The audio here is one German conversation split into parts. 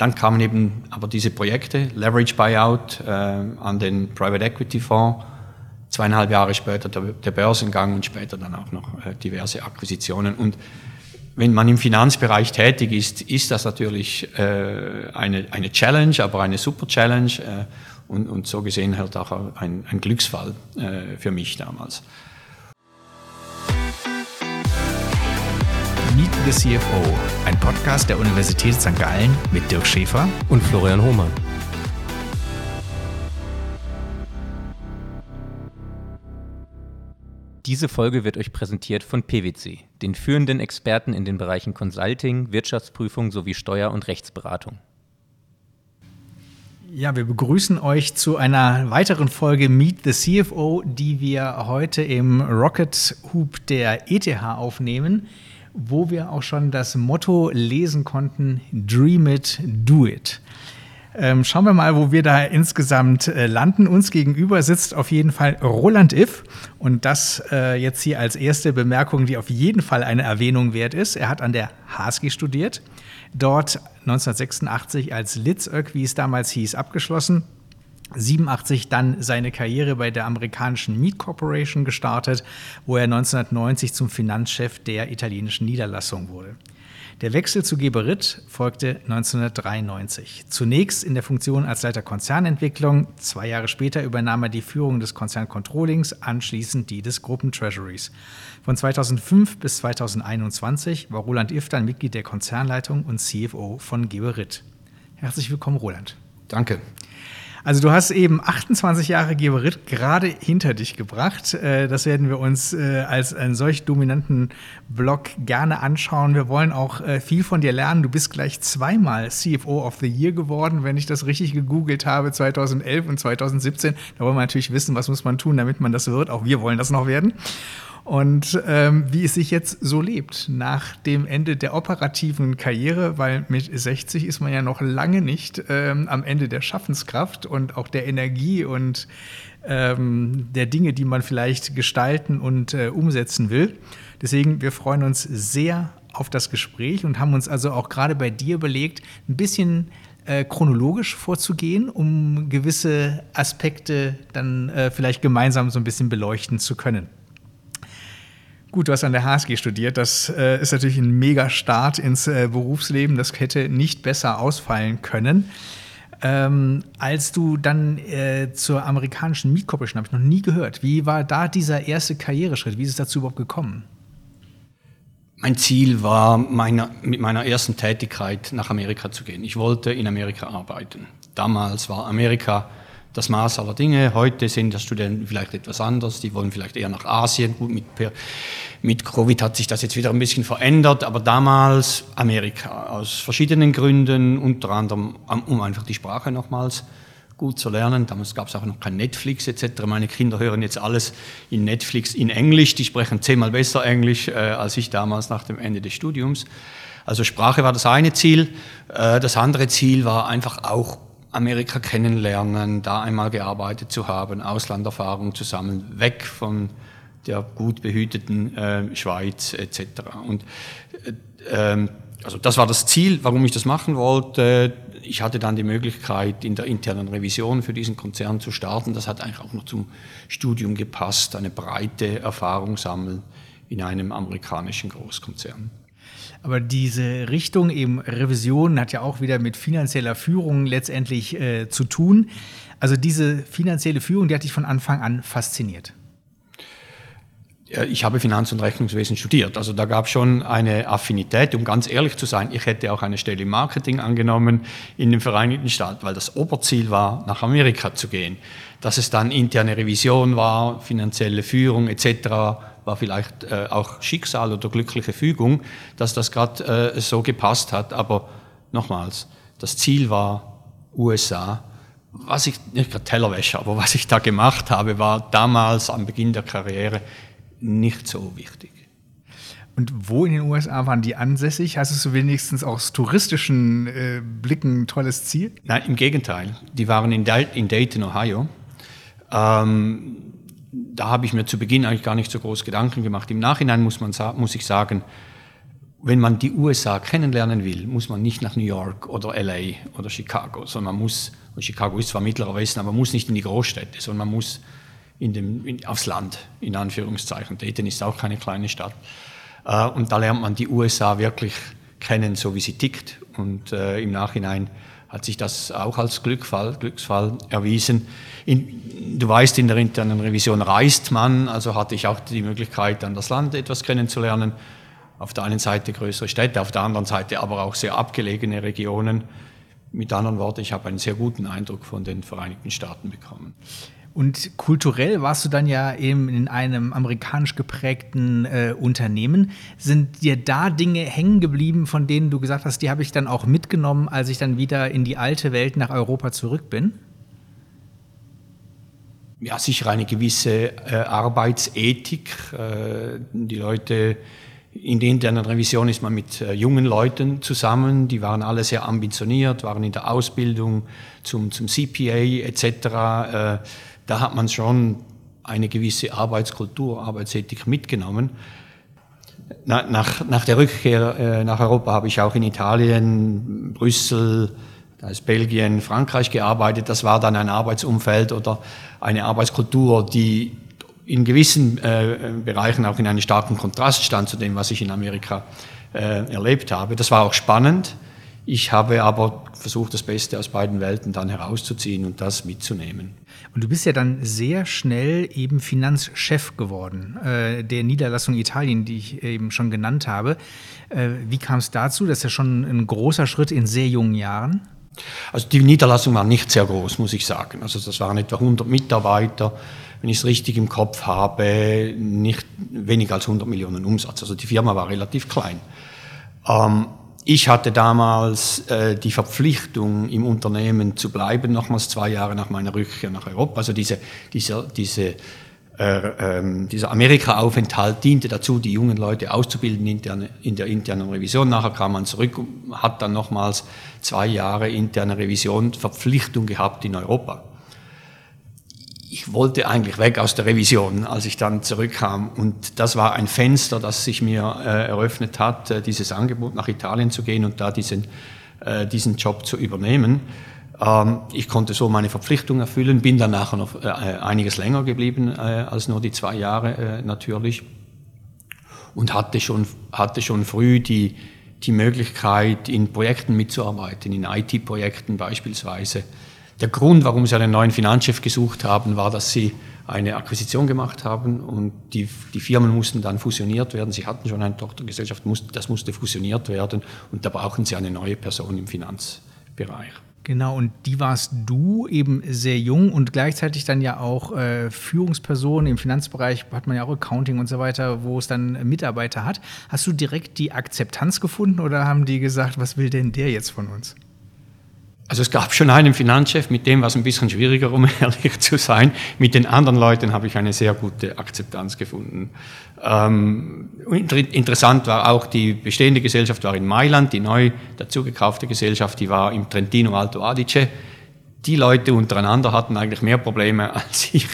dann kamen eben aber diese Projekte, Leverage Buyout äh, an den Private Equity Fonds, zweieinhalb Jahre später der, der Börsengang und später dann auch noch äh, diverse Akquisitionen. Und wenn man im Finanzbereich tätig ist, ist das natürlich äh, eine, eine Challenge, aber eine super Challenge äh, und, und so gesehen halt auch ein, ein Glücksfall äh, für mich damals. The CFO, ein Podcast der Universität St. Gallen mit Dirk Schäfer und Florian Hohmann. Diese Folge wird euch präsentiert von PwC, den führenden Experten in den Bereichen Consulting, Wirtschaftsprüfung sowie Steuer- und Rechtsberatung. Ja, wir begrüßen euch zu einer weiteren Folge Meet the CFO, die wir heute im Rocket Hub der ETH aufnehmen wo wir auch schon das Motto lesen konnten, Dream it, do it. Ähm, schauen wir mal, wo wir da insgesamt äh, landen. Uns gegenüber sitzt auf jeden Fall Roland Iff. Und das äh, jetzt hier als erste Bemerkung, die auf jeden Fall eine Erwähnung wert ist. Er hat an der HSG studiert, dort 1986 als Litzök, wie es damals hieß, abgeschlossen 87 dann seine Karriere bei der amerikanischen Meat Corporation gestartet, wo er 1990 zum Finanzchef der italienischen Niederlassung wurde. Der Wechsel zu Geberit folgte 1993. Zunächst in der Funktion als Leiter Konzernentwicklung. Zwei Jahre später übernahm er die Führung des Konzerncontrollings, anschließend die des Gruppentreasuries. Von 2005 bis 2021 war Roland Iftan Mitglied der Konzernleitung und CFO von Geberit. Herzlich willkommen, Roland. Danke. Also du hast eben 28 Jahre Geberit gerade hinter dich gebracht. Äh, das werden wir uns äh, als einen solch dominanten Blog gerne anschauen. Wir wollen auch äh, viel von dir lernen. Du bist gleich zweimal CFO of the Year geworden, wenn ich das richtig gegoogelt habe, 2011 und 2017. Da wollen wir natürlich wissen, was muss man tun, damit man das wird. Auch wir wollen das noch werden und ähm, wie es sich jetzt so lebt nach dem Ende der operativen Karriere, weil mit 60 ist man ja noch lange nicht ähm, am Ende der Schaffenskraft und auch der Energie und ähm, der Dinge, die man vielleicht gestalten und äh, umsetzen will. Deswegen, wir freuen uns sehr auf das Gespräch und haben uns also auch gerade bei dir überlegt, ein bisschen äh, chronologisch vorzugehen, um gewisse Aspekte dann äh, vielleicht gemeinsam so ein bisschen beleuchten zu können. Gut, du hast an der HSG studiert. Das äh, ist natürlich ein mega Start ins äh, Berufsleben. Das hätte nicht besser ausfallen können. Ähm, als du dann äh, zur amerikanischen Meat Corporation, habe ich noch nie gehört. Wie war da dieser erste Karriereschritt? Wie ist es dazu überhaupt gekommen? Mein Ziel war, meiner, mit meiner ersten Tätigkeit nach Amerika zu gehen. Ich wollte in Amerika arbeiten. Damals war Amerika das Maß aller Dinge. Heute sind das Studenten vielleicht etwas anders, die wollen vielleicht eher nach Asien. Gut, mit, mit Covid hat sich das jetzt wieder ein bisschen verändert, aber damals Amerika, aus verschiedenen Gründen, unter anderem um einfach die Sprache nochmals gut zu lernen. Damals gab es auch noch kein Netflix etc. Meine Kinder hören jetzt alles in Netflix in Englisch, die sprechen zehnmal besser Englisch äh, als ich damals nach dem Ende des Studiums. Also Sprache war das eine Ziel. Äh, das andere Ziel war einfach auch Amerika kennenlernen, da einmal gearbeitet zu haben, Auslanderfahrung zu sammeln, weg von der gut behüteten äh, Schweiz etc. Und äh, ähm, also das war das Ziel, warum ich das machen wollte. Ich hatte dann die Möglichkeit, in der internen Revision für diesen Konzern zu starten. Das hat eigentlich auch noch zum Studium gepasst, eine breite Erfahrung sammeln in einem amerikanischen Großkonzern. Aber diese Richtung eben Revision hat ja auch wieder mit finanzieller Führung letztendlich äh, zu tun. Also diese finanzielle Führung, die hat dich von Anfang an fasziniert. Ich habe Finanz- und Rechnungswesen studiert. Also da gab es schon eine Affinität. Um ganz ehrlich zu sein, ich hätte auch eine Stelle im Marketing angenommen in den Vereinigten Staaten, weil das Oberziel war, nach Amerika zu gehen. Dass es dann interne Revision war, finanzielle Führung etc., war vielleicht äh, auch Schicksal oder glückliche Fügung, dass das gerade äh, so gepasst hat. Aber nochmals, das Ziel war USA. Was ich, nicht gerade Tellerwäsche, aber was ich da gemacht habe, war damals am Beginn der Karriere nicht so wichtig. Und wo in den USA waren die ansässig? Hast du wenigstens aus touristischen äh, Blicken ein tolles Ziel? Nein, im Gegenteil. Die waren in, Dayton, Ohio. Ähm, da habe ich mir zu Beginn eigentlich gar nicht so groß Gedanken gemacht. Im Nachhinein muss, man, muss ich sagen, wenn man die USA kennenlernen will, muss man nicht nach New York oder LA oder Chicago, sondern man muss, und Chicago ist zwar mittlerer Westen, aber man muss nicht in die Großstädte, sondern man muss in dem, in, aufs Land, in Anführungszeichen. Dayton ist auch keine kleine Stadt. Äh, und da lernt man die USA wirklich kennen, so wie sie tickt. Und äh, im Nachhinein hat sich das auch als Glücksfall, Glücksfall erwiesen. In, du weißt, in der internen Revision reist man, also hatte ich auch die Möglichkeit, dann das Land etwas kennenzulernen. Auf der einen Seite größere Städte, auf der anderen Seite aber auch sehr abgelegene Regionen. Mit anderen Worten, ich habe einen sehr guten Eindruck von den Vereinigten Staaten bekommen. Und kulturell warst du dann ja eben in einem amerikanisch geprägten äh, Unternehmen. Sind dir da Dinge hängen geblieben, von denen du gesagt hast, die habe ich dann auch mitgenommen, als ich dann wieder in die alte Welt nach Europa zurück bin? Ja, sicher eine gewisse äh, Arbeitsethik. Äh, die Leute in der internen Revision ist man mit äh, jungen Leuten zusammen, die waren alle sehr ambitioniert, waren in der Ausbildung zum, zum CPA etc. Äh, da hat man schon eine gewisse Arbeitskultur, Arbeitsethik mitgenommen. Nach, nach der Rückkehr äh, nach Europa habe ich auch in Italien, Brüssel, da ist Belgien, Frankreich gearbeitet. Das war dann ein Arbeitsumfeld oder eine Arbeitskultur, die in gewissen äh, Bereichen auch in einem starken Kontrast stand zu dem, was ich in Amerika äh, erlebt habe. Das war auch spannend. Ich habe aber versucht, das Beste aus beiden Welten dann herauszuziehen und das mitzunehmen. Und du bist ja dann sehr schnell eben Finanzchef geworden, äh, der Niederlassung Italien, die ich eben schon genannt habe. Äh, wie kam es dazu? Das ist ja schon ein großer Schritt in sehr jungen Jahren. Also die Niederlassung war nicht sehr groß, muss ich sagen. Also das waren etwa 100 Mitarbeiter, wenn ich es richtig im Kopf habe, nicht weniger als 100 Millionen Umsatz. Also die Firma war relativ klein. Ähm, ich hatte damals äh, die Verpflichtung, im Unternehmen zu bleiben, nochmals zwei Jahre nach meiner Rückkehr nach Europa. Also diese, diese, diese, äh, ähm, dieser Amerika-Aufenthalt diente dazu, die jungen Leute auszubilden interne, in der internen Revision. Nachher kam man zurück und hat dann nochmals zwei Jahre interne Revision Verpflichtung gehabt in Europa ich wollte eigentlich weg aus der Revision, als ich dann zurückkam. Und das war ein Fenster, das sich mir äh, eröffnet hat, äh, dieses Angebot nach Italien zu gehen und da diesen, äh, diesen Job zu übernehmen. Ähm, ich konnte so meine Verpflichtung erfüllen, bin dann nachher noch äh, einiges länger geblieben äh, als nur die zwei Jahre äh, natürlich und hatte schon, hatte schon früh die, die Möglichkeit, in Projekten mitzuarbeiten, in IT-Projekten beispielsweise der Grund, warum sie einen neuen Finanzchef gesucht haben, war, dass sie eine Akquisition gemacht haben und die, die Firmen mussten dann fusioniert werden. Sie hatten schon eine Tochtergesellschaft, das musste fusioniert werden und da brauchen sie eine neue Person im Finanzbereich. Genau, und die warst du eben sehr jung und gleichzeitig dann ja auch äh, Führungsperson im Finanzbereich, hat man ja auch Accounting und so weiter, wo es dann Mitarbeiter hat. Hast du direkt die Akzeptanz gefunden oder haben die gesagt, was will denn der jetzt von uns? Also es gab schon einen Finanzchef, mit dem war es ein bisschen schwieriger, um ehrlich zu sein. Mit den anderen Leuten habe ich eine sehr gute Akzeptanz gefunden. Ähm, interessant war auch, die bestehende Gesellschaft war in Mailand, die neu dazugekaufte Gesellschaft, die war im Trentino Alto Adige. Die Leute untereinander hatten eigentlich mehr Probleme als ich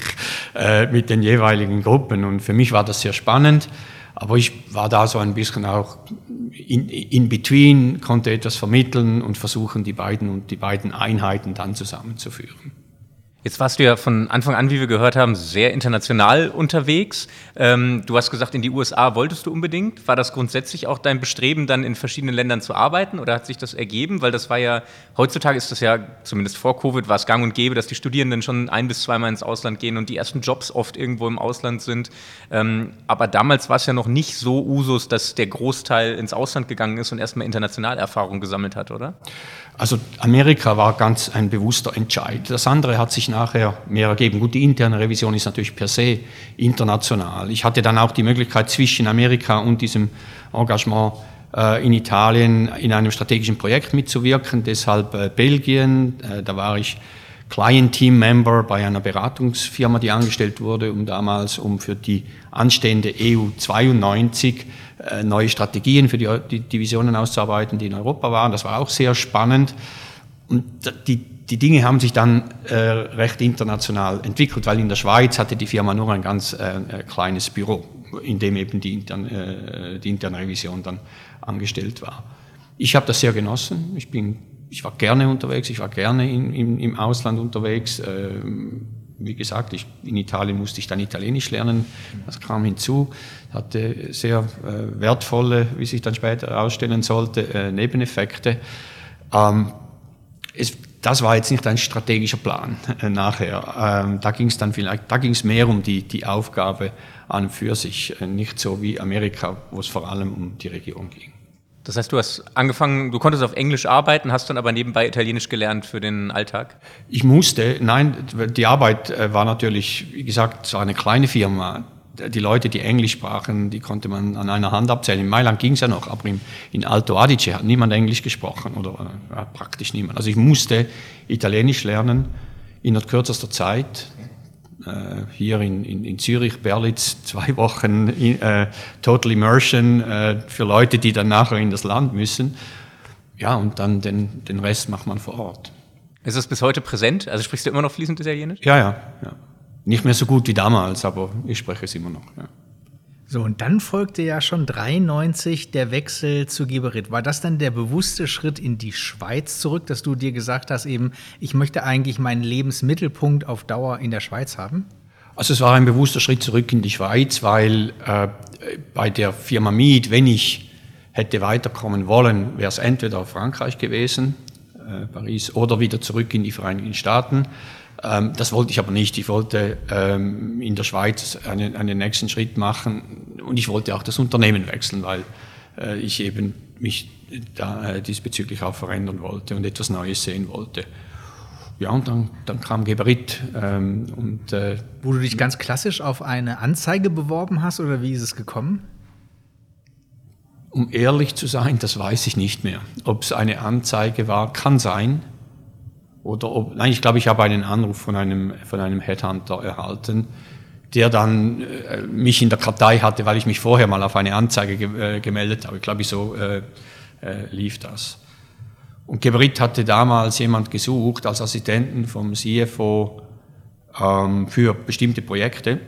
äh, mit den jeweiligen Gruppen und für mich war das sehr spannend. Aber ich war da so ein bisschen auch in, in between, konnte etwas vermitteln und versuchen, die beiden und die beiden Einheiten dann zusammenzuführen. Jetzt warst du ja von Anfang an, wie wir gehört haben, sehr international unterwegs. Ähm, du hast gesagt, in die USA wolltest du unbedingt. War das grundsätzlich auch dein Bestreben, dann in verschiedenen Ländern zu arbeiten oder hat sich das ergeben? Weil das war ja, heutzutage ist das ja, zumindest vor Covid, war es gang und gäbe, dass die Studierenden schon ein bis zweimal ins Ausland gehen und die ersten Jobs oft irgendwo im Ausland sind. Ähm, aber damals war es ja noch nicht so Usus, dass der Großteil ins Ausland gegangen ist und erstmal international Erfahrung gesammelt hat, oder? Also Amerika war ganz ein bewusster Entscheid. Das andere hat sich nachher mehr ergeben. Gut, die interne Revision ist natürlich per se international. Ich hatte dann auch die Möglichkeit zwischen Amerika und diesem Engagement äh, in Italien in einem strategischen Projekt mitzuwirken, deshalb äh, Belgien, äh, da war ich Client Team Member bei einer Beratungsfirma, die angestellt wurde, um damals, um für die anstehende EU 92 äh, neue Strategien für die, die Divisionen auszuarbeiten, die in Europa waren. Das war auch sehr spannend. Und die, die Dinge haben sich dann äh, recht international entwickelt, weil in der Schweiz hatte die Firma nur ein ganz äh, äh kleines Büro, in dem eben die, intern, äh, die interne Revision dann angestellt war. Ich habe das sehr genossen. Ich, bin, ich war gerne unterwegs, ich war gerne in, in, im Ausland unterwegs. Ähm, wie gesagt, ich, in Italien musste ich dann Italienisch lernen. Das kam hinzu, hatte sehr äh, wertvolle, wie sich dann später herausstellen sollte, äh, Nebeneffekte. Ähm, es, das war jetzt nicht ein strategischer Plan äh, nachher. Ähm, da ging es dann vielleicht, da ging es mehr um die, die Aufgabe an und für sich, äh, nicht so wie Amerika, wo es vor allem um die Region ging. Das heißt, du hast angefangen, du konntest auf Englisch arbeiten, hast dann aber nebenbei Italienisch gelernt für den Alltag? Ich musste, nein, die Arbeit äh, war natürlich, wie gesagt, so eine kleine Firma. Die Leute, die Englisch sprachen, die konnte man an einer Hand abzählen. In Mailand ging es ja noch, aber in Alto Adige hat niemand Englisch gesprochen oder äh, praktisch niemand. Also ich musste Italienisch lernen in kürzester Zeit äh, hier in, in, in, Zürich, Berlitz, zwei Wochen äh, Total Immersion äh, für Leute, die dann nachher in das Land müssen. Ja, und dann den, den Rest macht man vor Ort. Ist es bis heute präsent? Also sprichst du immer noch fließend Italienisch? Ja, ja, ja. Nicht mehr so gut wie damals, aber ich spreche es immer noch. Ja. So, und dann folgte ja schon 93 der Wechsel zu Geberit. War das dann der bewusste Schritt in die Schweiz zurück, dass du dir gesagt hast, eben, ich möchte eigentlich meinen Lebensmittelpunkt auf Dauer in der Schweiz haben? Also es war ein bewusster Schritt zurück in die Schweiz, weil äh, bei der Firma Miet, wenn ich hätte weiterkommen wollen, wäre es entweder Frankreich gewesen, äh, Paris, oder wieder zurück in die Vereinigten Staaten. Ähm, das wollte ich aber nicht. Ich wollte ähm, in der Schweiz einen, einen nächsten Schritt machen und ich wollte auch das Unternehmen wechseln, weil äh, ich eben mich da äh, diesbezüglich auch verändern wollte und etwas Neues sehen wollte. Ja, und dann, dann kam Geberit. Ähm, und, äh, Wo du dich ganz klassisch auf eine Anzeige beworben hast oder wie ist es gekommen? Um ehrlich zu sein, das weiß ich nicht mehr. Ob es eine Anzeige war, kann sein. Oder ob, nein, ich glaube, ich habe einen Anruf von einem, von einem Headhunter erhalten, der dann äh, mich in der Kartei hatte, weil ich mich vorher mal auf eine Anzeige ge äh, gemeldet habe. Ich glaube, so äh, äh, lief das. Und Geberit hatte damals jemand gesucht als Assistenten vom CFO ähm, für bestimmte Projekte,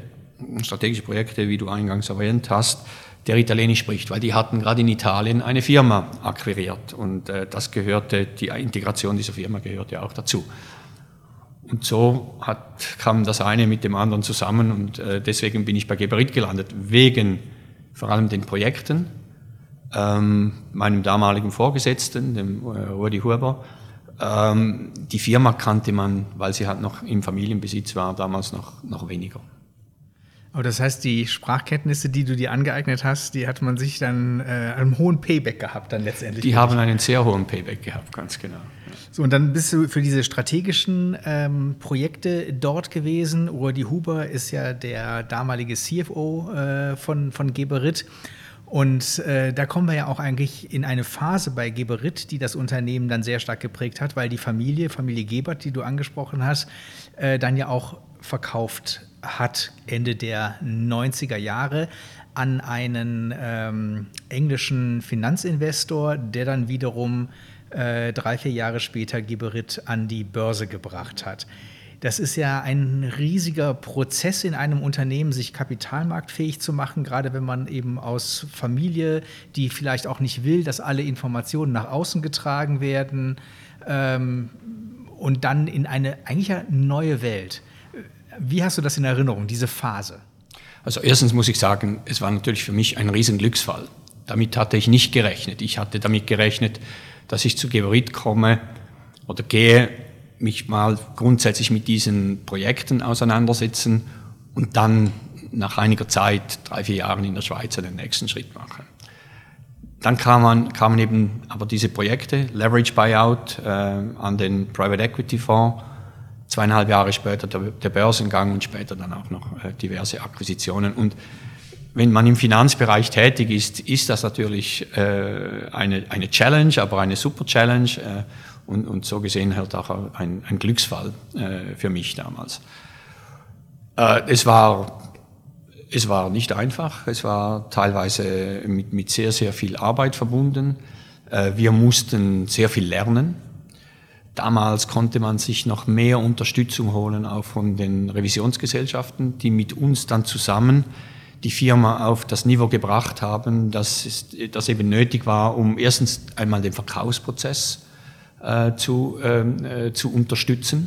strategische Projekte, wie du eingangs erwähnt hast, der Italienisch spricht, weil die hatten gerade in Italien eine Firma akquiriert und äh, das gehörte, die Integration dieser Firma gehörte auch dazu. Und so hat, kam das eine mit dem anderen zusammen und äh, deswegen bin ich bei Geberit gelandet, wegen vor allem den Projekten, ähm, meinem damaligen Vorgesetzten, dem äh, Rudi Huber. Ähm, die Firma kannte man, weil sie halt noch im Familienbesitz war, damals noch, noch weniger. Aber das heißt, die Sprachkenntnisse, die du dir angeeignet hast, die hat man sich dann äh, einen hohen Payback gehabt dann letztendlich. Die haben einen sehr hohen Payback gehabt, ganz genau. So, und dann bist du für diese strategischen ähm, Projekte dort gewesen. Rudi Huber ist ja der damalige CFO äh, von, von Geberit. Und äh, da kommen wir ja auch eigentlich in eine Phase bei Geberit, die das Unternehmen dann sehr stark geprägt hat, weil die Familie, Familie Gebert, die du angesprochen hast, äh, dann ja auch verkauft hat Ende der 90er Jahre an einen ähm, englischen Finanzinvestor, der dann wiederum äh, drei, vier Jahre später Geberit an die Börse gebracht hat. Das ist ja ein riesiger Prozess in einem Unternehmen, sich kapitalmarktfähig zu machen, gerade wenn man eben aus Familie, die vielleicht auch nicht will, dass alle Informationen nach außen getragen werden ähm, und dann in eine eigentlich neue Welt. Wie hast du das in Erinnerung, diese Phase? Also erstens muss ich sagen, es war natürlich für mich ein Riesenglücksfall. Damit hatte ich nicht gerechnet. Ich hatte damit gerechnet, dass ich zu Geberit komme oder gehe, mich mal grundsätzlich mit diesen Projekten auseinandersetzen und dann nach einiger Zeit, drei, vier Jahren in der Schweiz, den nächsten Schritt machen. Dann kamen, kamen eben aber diese Projekte, Leverage Buyout äh, an den Private Equity Fonds, zweieinhalb Jahre später der, der Börsengang und später dann auch noch äh, diverse Akquisitionen. Und wenn man im Finanzbereich tätig ist, ist das natürlich äh, eine, eine Challenge, aber eine super Challenge äh, und, und so gesehen halt auch ein, ein Glücksfall äh, für mich damals. Äh, es war es war nicht einfach, es war teilweise mit, mit sehr, sehr viel Arbeit verbunden. Äh, wir mussten sehr viel lernen. Damals konnte man sich noch mehr Unterstützung holen, auch von den Revisionsgesellschaften, die mit uns dann zusammen die Firma auf das Niveau gebracht haben, das, das eben nötig war, um erstens einmal den Verkaufsprozess äh, zu, ähm, äh, zu unterstützen.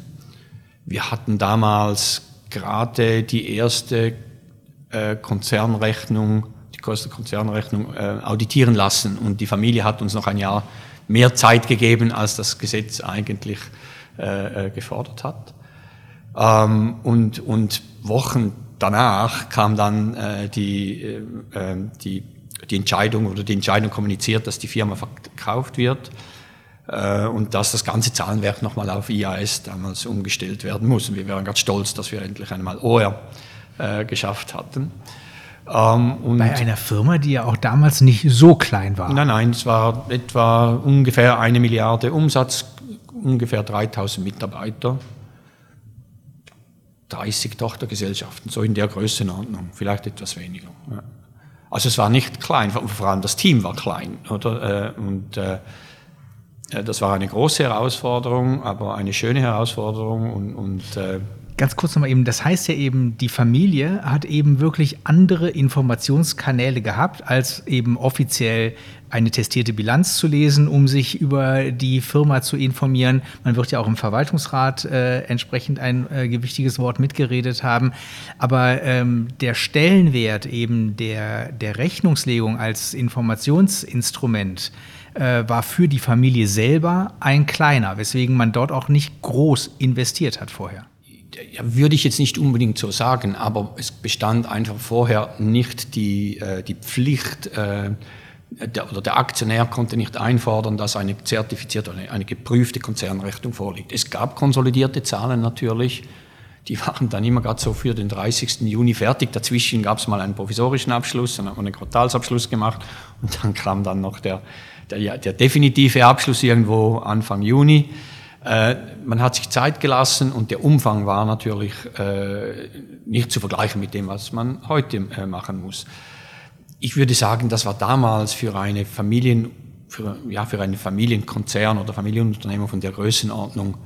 Wir hatten damals gerade die erste äh, Konzernrechnung, die größte Konzernrechnung äh, auditieren lassen und die Familie hat uns noch ein Jahr mehr Zeit gegeben, als das Gesetz eigentlich äh, äh gefordert hat. Ähm, und, und Wochen danach kam dann äh, die, äh, ähm, die, die Entscheidung oder die Entscheidung kommuniziert, dass die Firma verkauft wird äh, und dass das ganze Zahlenwerk nochmal auf IAS damals umgestellt werden muss. Und wir waren ganz stolz, dass wir endlich einmal OR äh, geschafft hatten. Ähm, Bei einer Firma, die ja auch damals nicht so klein war. Nein, nein, es war etwa ungefähr eine Milliarde Umsatz, ungefähr 3000 Mitarbeiter. 30 Tochtergesellschaften, so in der Größenordnung, vielleicht etwas weniger. Ja. Also es war nicht klein, vor allem das Team war klein, oder? Äh, und äh, das war eine große Herausforderung, aber eine schöne Herausforderung und, und äh, Ganz kurz nochmal eben, das heißt ja eben, die Familie hat eben wirklich andere Informationskanäle gehabt, als eben offiziell eine testierte Bilanz zu lesen, um sich über die Firma zu informieren. Man wird ja auch im Verwaltungsrat äh, entsprechend ein äh, gewichtiges Wort mitgeredet haben. Aber ähm, der Stellenwert eben der, der Rechnungslegung als Informationsinstrument äh, war für die Familie selber ein kleiner, weswegen man dort auch nicht groß investiert hat vorher ja, würde ich jetzt nicht unbedingt so sagen, aber es bestand einfach vorher nicht die, äh, die Pflicht, äh, der, oder der Aktionär konnte nicht einfordern, dass eine zertifizierte oder eine geprüfte Konzernrechnung vorliegt. Es gab konsolidierte Zahlen natürlich, die waren dann immer gerade so für den 30. Juni fertig. Dazwischen gab es mal einen provisorischen Abschluss, dann hat man einen Quartalsabschluss gemacht und dann kam dann noch der, der, der definitive Abschluss irgendwo Anfang Juni. Äh, man hat sich Zeit gelassen und der Umfang war natürlich äh, nicht zu vergleichen mit dem, was man heute äh, machen muss. Ich würde sagen, das war damals für eine Familien, für, ja, für einen Familienkonzern oder Familienunternehmer von der Größenordnung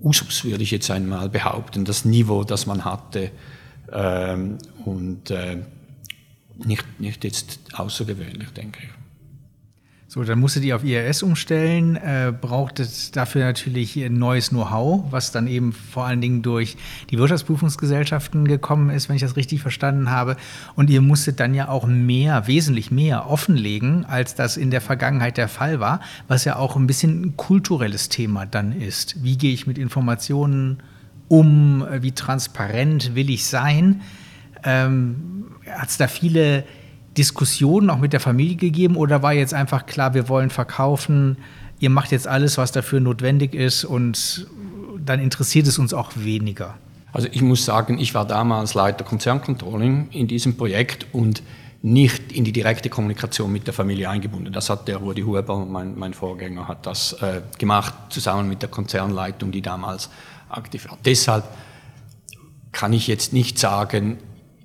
Usus, würde ich jetzt einmal behaupten, das Niveau, das man hatte ähm, und äh, nicht, nicht jetzt außergewöhnlich, denke ich. So, dann musste die auf IRS umstellen, äh, braucht dafür natürlich neues Know-how, was dann eben vor allen Dingen durch die Wirtschaftsprüfungsgesellschaften gekommen ist, wenn ich das richtig verstanden habe. Und ihr musstet dann ja auch mehr, wesentlich mehr offenlegen, als das in der Vergangenheit der Fall war, was ja auch ein bisschen ein kulturelles Thema dann ist. Wie gehe ich mit Informationen um? Wie transparent will ich sein? Ähm, Hat es da viele Diskussionen auch mit der Familie gegeben oder war jetzt einfach klar, wir wollen verkaufen, ihr macht jetzt alles, was dafür notwendig ist und dann interessiert es uns auch weniger? Also ich muss sagen, ich war damals Leiter Konzerncontrolling in diesem Projekt und nicht in die direkte Kommunikation mit der Familie eingebunden. Das hat der Rudi Huber, mein, mein Vorgänger, hat das äh, gemacht, zusammen mit der Konzernleitung, die damals aktiv war. Deshalb kann ich jetzt nicht sagen,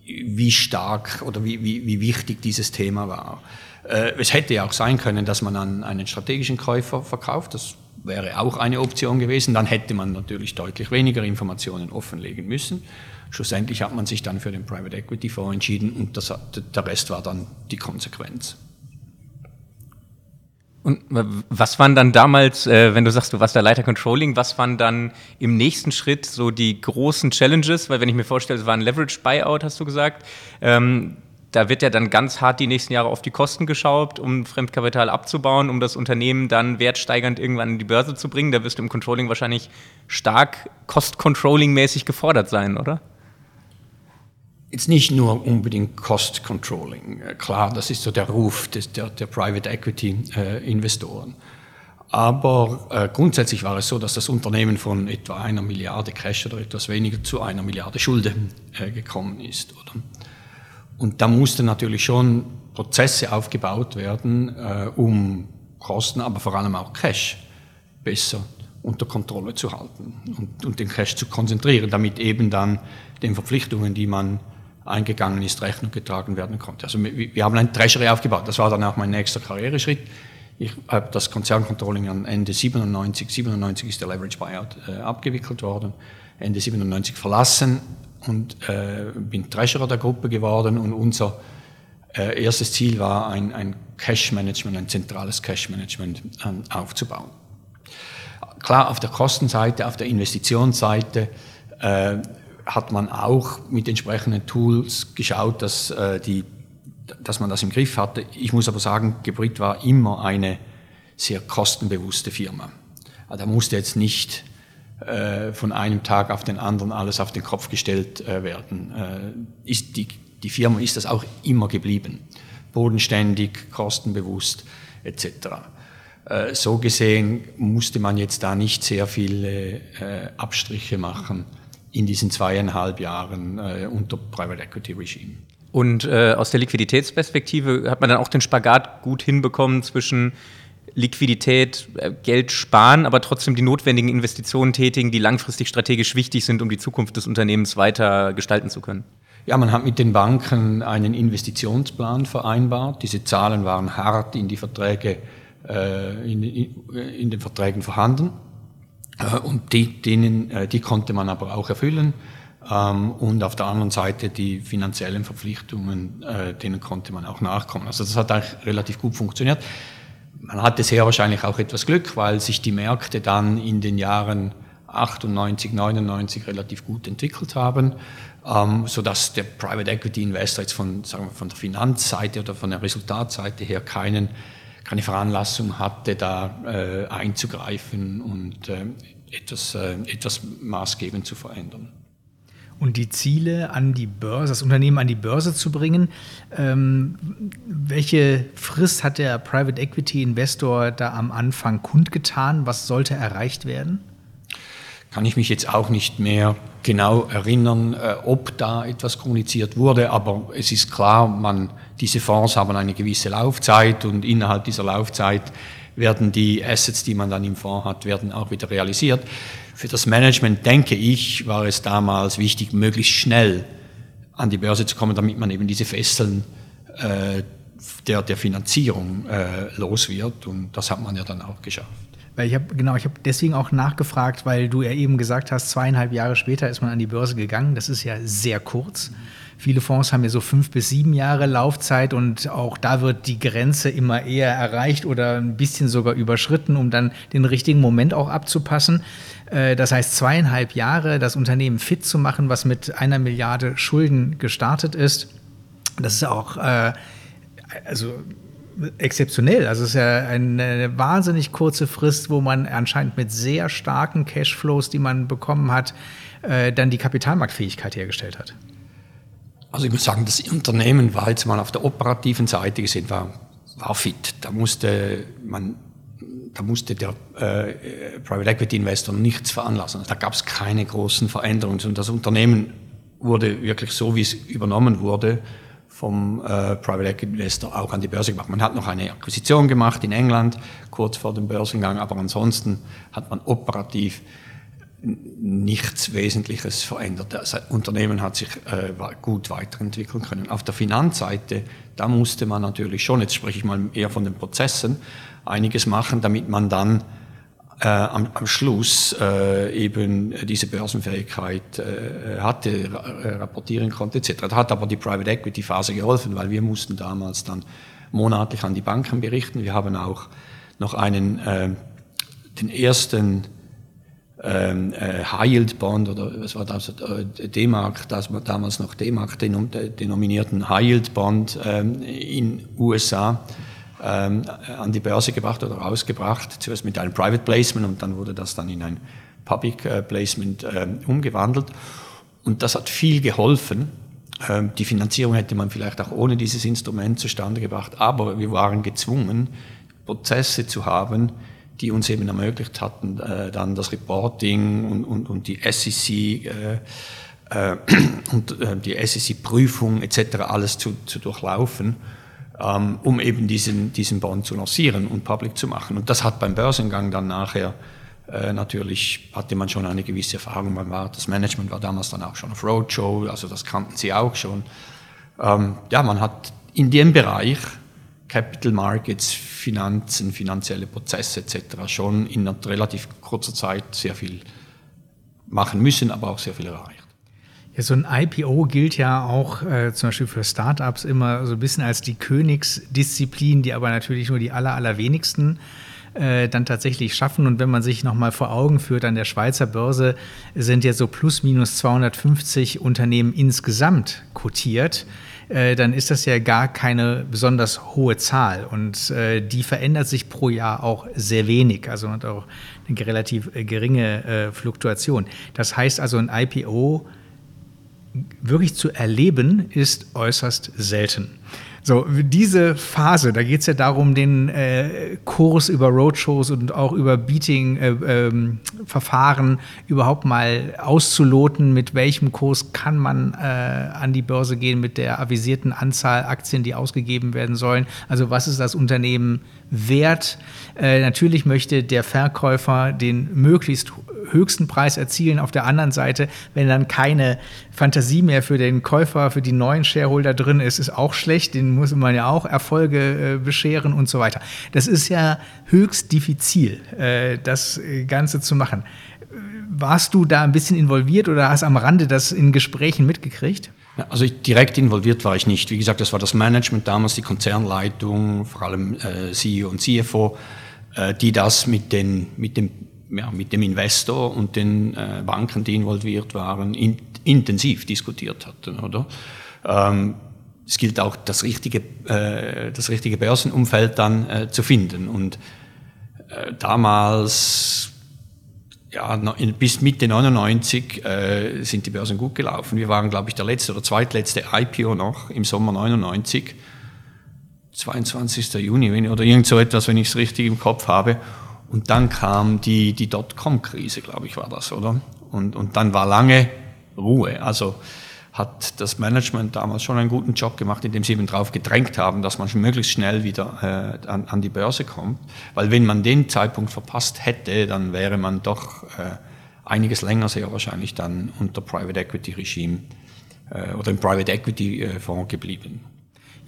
wie stark oder wie, wie, wie wichtig dieses Thema war. Äh, es hätte ja auch sein können, dass man an einen strategischen Käufer verkauft. Das wäre auch eine Option gewesen. Dann hätte man natürlich deutlich weniger Informationen offenlegen müssen. Schlussendlich hat man sich dann für den Private Equity Fonds entschieden und das, der Rest war dann die Konsequenz. Und was waren dann damals, äh, wenn du sagst, du warst der Leiter Controlling, was waren dann im nächsten Schritt so die großen Challenges? Weil wenn ich mir vorstelle, es war ein Leverage Buyout, hast du gesagt. Ähm, da wird ja dann ganz hart die nächsten Jahre auf die Kosten geschaut, um Fremdkapital abzubauen, um das Unternehmen dann wertsteigernd irgendwann in die Börse zu bringen. Da wirst du im Controlling wahrscheinlich stark Cost-Controlling-mäßig gefordert sein, oder? Jetzt nicht nur unbedingt Cost Controlling. Äh, klar, das ist so der Ruf des, der, der Private Equity äh, Investoren. Aber äh, grundsätzlich war es so, dass das Unternehmen von etwa einer Milliarde Cash oder etwas weniger zu einer Milliarde Schulden äh, gekommen ist. Oder? Und da mussten natürlich schon Prozesse aufgebaut werden, äh, um Kosten, aber vor allem auch Cash besser unter Kontrolle zu halten und, und den Cash zu konzentrieren, damit eben dann den Verpflichtungen, die man eingegangen ist, Rechnung getragen werden konnte. Also wir haben ein Treasury aufgebaut. Das war dann auch mein nächster Karriereschritt. Ich habe das Konzerncontrolling an Ende 97, 97 ist der Leverage Buyout äh, abgewickelt worden, Ende 97 verlassen, und äh, bin Treasurer der Gruppe geworden und unser äh, erstes Ziel war, ein, ein Cash-Management, ein zentrales Cash-Management ähm, aufzubauen. Klar, auf der Kostenseite, auf der Investitionsseite äh, hat man auch mit entsprechenden Tools geschaut, dass, äh, die, dass man das im Griff hatte. Ich muss aber sagen, Gebrit war immer eine sehr kostenbewusste Firma. Also da musste jetzt nicht äh, von einem Tag auf den anderen alles auf den Kopf gestellt äh, werden. Äh, ist die, die Firma ist das auch immer geblieben. Bodenständig, kostenbewusst etc. Äh, so gesehen musste man jetzt da nicht sehr viele äh, Abstriche machen in diesen zweieinhalb Jahren äh, unter Private Equity Regime. Und äh, aus der Liquiditätsperspektive hat man dann auch den Spagat gut hinbekommen zwischen Liquidität, äh, Geld sparen, aber trotzdem die notwendigen Investitionen tätigen, die langfristig strategisch wichtig sind, um die Zukunft des Unternehmens weiter gestalten zu können. Ja, man hat mit den Banken einen Investitionsplan vereinbart. Diese Zahlen waren hart in die Verträge, äh, in, in, in den Verträgen vorhanden. Äh, und die, denen, äh, die konnte man aber auch erfüllen. Ähm, und auf der anderen Seite die finanziellen Verpflichtungen, äh, denen konnte man auch nachkommen. Also das hat eigentlich relativ gut funktioniert. Man hatte sehr wahrscheinlich auch etwas Glück, weil sich die Märkte dann in den Jahren 98, 99 relativ gut entwickelt haben, ähm, sodass der Private Equity Investor jetzt von, sagen wir, von der Finanzseite oder von der Resultatseite her keinen keine Veranlassung hatte, da äh, einzugreifen und äh, etwas, äh, etwas maßgebend zu verändern. Und die Ziele an die Börse, das Unternehmen an die Börse zu bringen, ähm, welche Frist hat der Private Equity Investor da am Anfang kundgetan? Was sollte erreicht werden? Kann ich mich jetzt auch nicht mehr genau erinnern, äh, ob da etwas kommuniziert wurde, aber es ist klar, man, diese Fonds haben eine gewisse Laufzeit und innerhalb dieser Laufzeit werden die Assets, die man dann im Fonds hat, werden auch wieder realisiert. Für das Management, denke ich, war es damals wichtig, möglichst schnell an die Börse zu kommen, damit man eben diese Fesseln äh, der, der Finanzierung äh, los wird und das hat man ja dann auch geschafft. Weil ich habe, genau, ich habe deswegen auch nachgefragt, weil du ja eben gesagt hast, zweieinhalb Jahre später ist man an die Börse gegangen. Das ist ja sehr kurz. Viele Fonds haben ja so fünf bis sieben Jahre Laufzeit und auch da wird die Grenze immer eher erreicht oder ein bisschen sogar überschritten, um dann den richtigen Moment auch abzupassen. Äh, das heißt, zweieinhalb Jahre das Unternehmen fit zu machen, was mit einer Milliarde Schulden gestartet ist. Das ist auch, äh, also exzeptionell. Also es ist ja eine wahnsinnig kurze Frist, wo man anscheinend mit sehr starken Cashflows, die man bekommen hat, äh, dann die Kapitalmarktfähigkeit hergestellt hat. Also ich muss sagen, das Unternehmen war jetzt mal auf der operativen Seite gesehen, war, war fit. Da musste man da musste der äh, Private Equity Investor nichts veranlassen. Da gab es keine großen Veränderungen. Und das Unternehmen wurde wirklich so, wie es übernommen wurde, vom äh, Private Equity Investor auch an die Börse gemacht. Man hat noch eine Akquisition gemacht in England kurz vor dem Börsengang, aber ansonsten hat man operativ nichts Wesentliches verändert. Das Unternehmen hat sich äh, gut weiterentwickeln können. Auf der Finanzseite, da musste man natürlich schon, jetzt spreche ich mal eher von den Prozessen, einiges machen, damit man dann äh, am, am, Schluss äh, eben diese Börsenfähigkeit äh, hatte, äh, rapportieren konnte etc. Da hat aber die Private Equity Phase geholfen, weil wir mussten damals dann monatlich an die Banken berichten. Wir haben auch noch einen, äh, den ersten ähm, äh, High Yield Bond oder was war das, äh, D-Mark, das war damals noch D-Mark denominierten High Yield Bond ähm, in USA ähm, an die Börse gebracht oder rausgebracht, zuerst mit einem Private Placement und dann wurde das dann in ein Public äh, Placement äh, umgewandelt. Und das hat viel geholfen. Ähm, die Finanzierung hätte man vielleicht auch ohne dieses Instrument zustande gebracht, aber wir waren gezwungen, Prozesse zu haben, die uns eben ermöglicht hatten, äh, dann das Reporting und, und, und die SEC äh, äh, und äh, die SEC-Prüfung etc. alles zu, zu durchlaufen um eben diesen, diesen Bond zu lancieren und public zu machen. Und das hat beim Börsengang dann nachher äh, natürlich, hatte man schon eine gewisse Erfahrung. Man war, das Management war damals dann auch schon auf Roadshow, also das kannten sie auch schon. Ähm, ja, man hat in dem Bereich Capital Markets, Finanzen, finanzielle Prozesse etc. schon in einer relativ kurzer Zeit sehr viel machen müssen, aber auch sehr viel erreicht. Ja, so ein IPO gilt ja auch äh, zum Beispiel für Startups immer so ein bisschen als die Königsdisziplin, die aber natürlich nur die aller, allerwenigsten äh, dann tatsächlich schaffen. Und wenn man sich nochmal vor Augen führt, an der Schweizer Börse sind ja so plus minus 250 Unternehmen insgesamt kotiert. Äh, dann ist das ja gar keine besonders hohe Zahl. Und äh, die verändert sich pro Jahr auch sehr wenig, also hat auch eine relativ geringe äh, Fluktuation. Das heißt also, ein IPO wirklich zu erleben, ist äußerst selten. So, diese Phase, da geht es ja darum, den äh, Kurs über Roadshows und auch über Beating-Verfahren äh, ähm, überhaupt mal auszuloten, mit welchem Kurs kann man äh, an die Börse gehen, mit der avisierten Anzahl Aktien, die ausgegeben werden sollen. Also was ist das Unternehmen wert? Äh, natürlich möchte der Verkäufer den möglichst höchsten Preis erzielen. Auf der anderen Seite, wenn dann keine Fantasie mehr für den Käufer, für die neuen Shareholder drin ist, ist auch schlecht. Den muss man ja auch Erfolge äh, bescheren und so weiter. Das ist ja höchst diffizil, äh, das Ganze zu machen. Warst du da ein bisschen involviert oder hast am Rande das in Gesprächen mitgekriegt? Also direkt involviert war ich nicht. Wie gesagt, das war das Management damals, die Konzernleitung, vor allem äh, CEO und CFO, äh, die das mit, den, mit dem ja, mit dem Investor und den äh, Banken, die involviert waren, in, intensiv diskutiert hatten, oder? Ähm, es gilt auch, das richtige, äh, das richtige Börsenumfeld dann äh, zu finden. Und äh, damals, ja, bis Mitte 99 äh, sind die Börsen gut gelaufen. Wir waren, glaube ich, der letzte oder zweitletzte IPO noch im Sommer 99. 22. Juni oder irgend so etwas, wenn ich es richtig im Kopf habe. Und dann kam die, die Dotcom-Krise, glaube ich, war das, oder? Und, und dann war lange Ruhe. Also hat das Management damals schon einen guten Job gemacht, indem sie eben darauf gedrängt haben, dass man möglichst schnell wieder äh, an, an, die Börse kommt. Weil wenn man den Zeitpunkt verpasst hätte, dann wäre man doch äh, einiges länger sehr wahrscheinlich dann unter Private Equity Regime äh, oder im Private Equity äh, Fonds geblieben.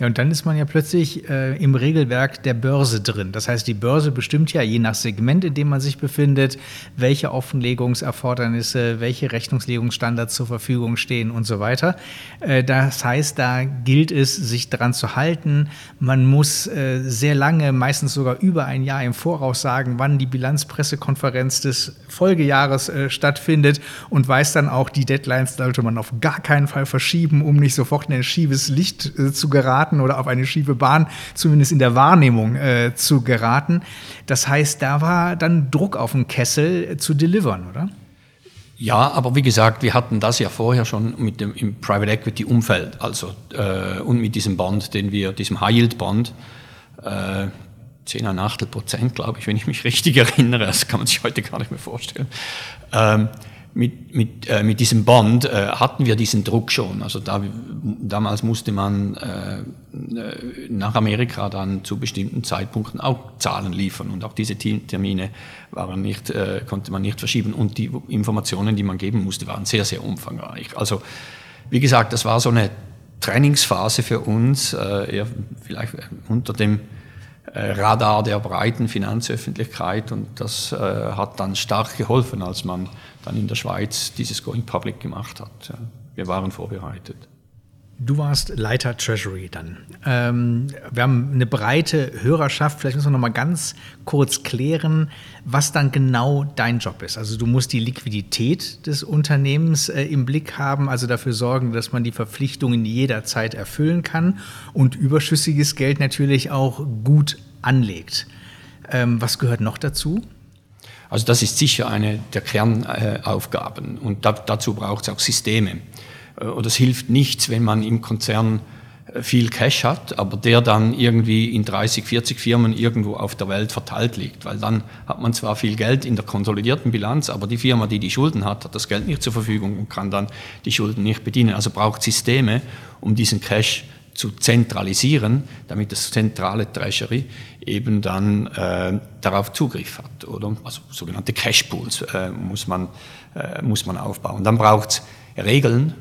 Ja, und dann ist man ja plötzlich äh, im Regelwerk der Börse drin. Das heißt, die Börse bestimmt ja je nach Segment, in dem man sich befindet, welche Offenlegungserfordernisse, welche Rechnungslegungsstandards zur Verfügung stehen und so weiter. Äh, das heißt, da gilt es, sich daran zu halten. Man muss äh, sehr lange, meistens sogar über ein Jahr im Voraus sagen, wann die Bilanzpressekonferenz des Folgejahres äh, stattfindet und weiß dann auch, die Deadlines sollte man auf gar keinen Fall verschieben, um nicht sofort in ein schiefes Licht äh, zu geraten geraten oder auf eine schiefe Bahn, zumindest in der Wahrnehmung äh, zu geraten. Das heißt, da war dann Druck auf den Kessel äh, zu delivern, oder? Ja, aber wie gesagt, wir hatten das ja vorher schon mit dem im Private Equity Umfeld, also äh, und mit diesem Bond, den wir, diesem High Yield Bond, äh, 10,8 Prozent, glaube ich, wenn ich mich richtig erinnere, das kann man sich heute gar nicht mehr vorstellen. Ähm, mit, mit, äh, mit diesem Bond äh, hatten wir diesen Druck schon. Also da, damals musste man äh, äh, nach Amerika dann zu bestimmten Zeitpunkten auch Zahlen liefern und auch diese Termine waren nicht, äh, konnte man nicht verschieben und die Informationen, die man geben musste, waren sehr, sehr umfangreich. Also wie gesagt, das war so eine Trainingsphase für uns, äh, eher vielleicht unter dem äh, Radar der breiten Finanzöffentlichkeit und das äh, hat dann stark geholfen, als man dann in der Schweiz dieses Going Public gemacht hat. Wir waren vorbereitet. Du warst Leiter Treasury dann. Ähm, wir haben eine breite Hörerschaft. Vielleicht müssen wir noch mal ganz kurz klären, was dann genau dein Job ist. Also du musst die Liquidität des Unternehmens äh, im Blick haben, also dafür sorgen, dass man die Verpflichtungen jederzeit erfüllen kann und überschüssiges Geld natürlich auch gut anlegt. Ähm, was gehört noch dazu? Also das ist sicher eine der Kernaufgaben und da, dazu braucht es auch Systeme. Äh, und es hilft nichts, wenn man im Konzern äh, viel Cash hat, aber der dann irgendwie in 30, 40 Firmen irgendwo auf der Welt verteilt liegt, weil dann hat man zwar viel Geld in der konsolidierten Bilanz, aber die Firma, die die Schulden hat, hat das Geld nicht zur Verfügung und kann dann die Schulden nicht bedienen. Also braucht Systeme, um diesen Cash zu zentralisieren, damit das zentrale Treasury eben dann äh, darauf Zugriff hat. Oder? Also sogenannte Cash Pools äh, muss, man, äh, muss man aufbauen. Dann braucht es Regeln,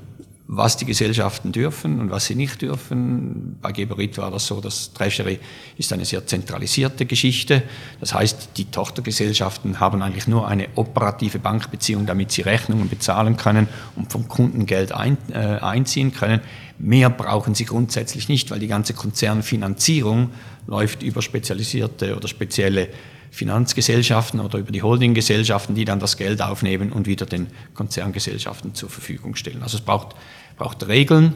was die Gesellschaften dürfen und was sie nicht dürfen. Bei Geberit war das so, dass Treasury ist eine sehr zentralisierte Geschichte. Das heißt, die Tochtergesellschaften haben eigentlich nur eine operative Bankbeziehung, damit sie Rechnungen bezahlen können und vom Kunden Geld ein, äh, einziehen können. Mehr brauchen sie grundsätzlich nicht, weil die ganze Konzernfinanzierung läuft über spezialisierte oder spezielle Finanzgesellschaften oder über die Holdinggesellschaften, die dann das Geld aufnehmen und wieder den Konzerngesellschaften zur Verfügung stellen. Also es braucht braucht Regeln,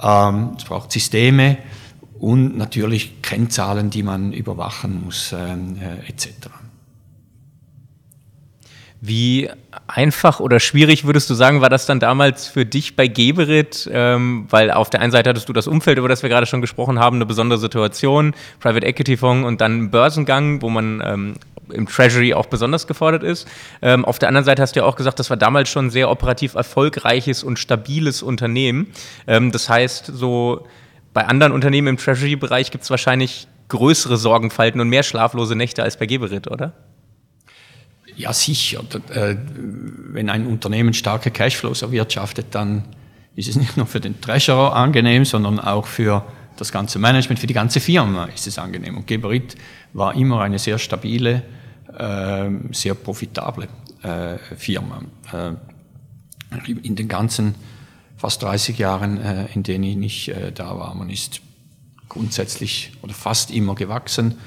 ähm, es braucht Systeme und natürlich Kennzahlen, die man überwachen muss, ähm, äh, etc. Wie einfach oder schwierig würdest du sagen, war das dann damals für dich bei Geberit? Ähm, weil auf der einen Seite hattest du das Umfeld, über das wir gerade schon gesprochen haben, eine besondere Situation, Private Equity Fonds und dann Börsengang, wo man ähm, im Treasury auch besonders gefordert ist. Ähm, auf der anderen Seite hast du ja auch gesagt, das war damals schon ein sehr operativ erfolgreiches und stabiles Unternehmen. Ähm, das heißt, so bei anderen Unternehmen im Treasury-Bereich gibt es wahrscheinlich größere Sorgenfalten und mehr schlaflose Nächte als bei Geberit, oder? Ja, sicher. Äh, wenn ein Unternehmen starke Cashflows erwirtschaftet, dann ist es nicht nur für den Treasurer angenehm, sondern auch für das ganze Management, für die ganze Firma ist es angenehm. Und Geberit war immer eine sehr stabile ähm, sehr profitable äh, Firma. Äh, in den ganzen fast 30 Jahren, äh, in denen ich nicht da war, man ist grundsätzlich oder fast immer gewachsen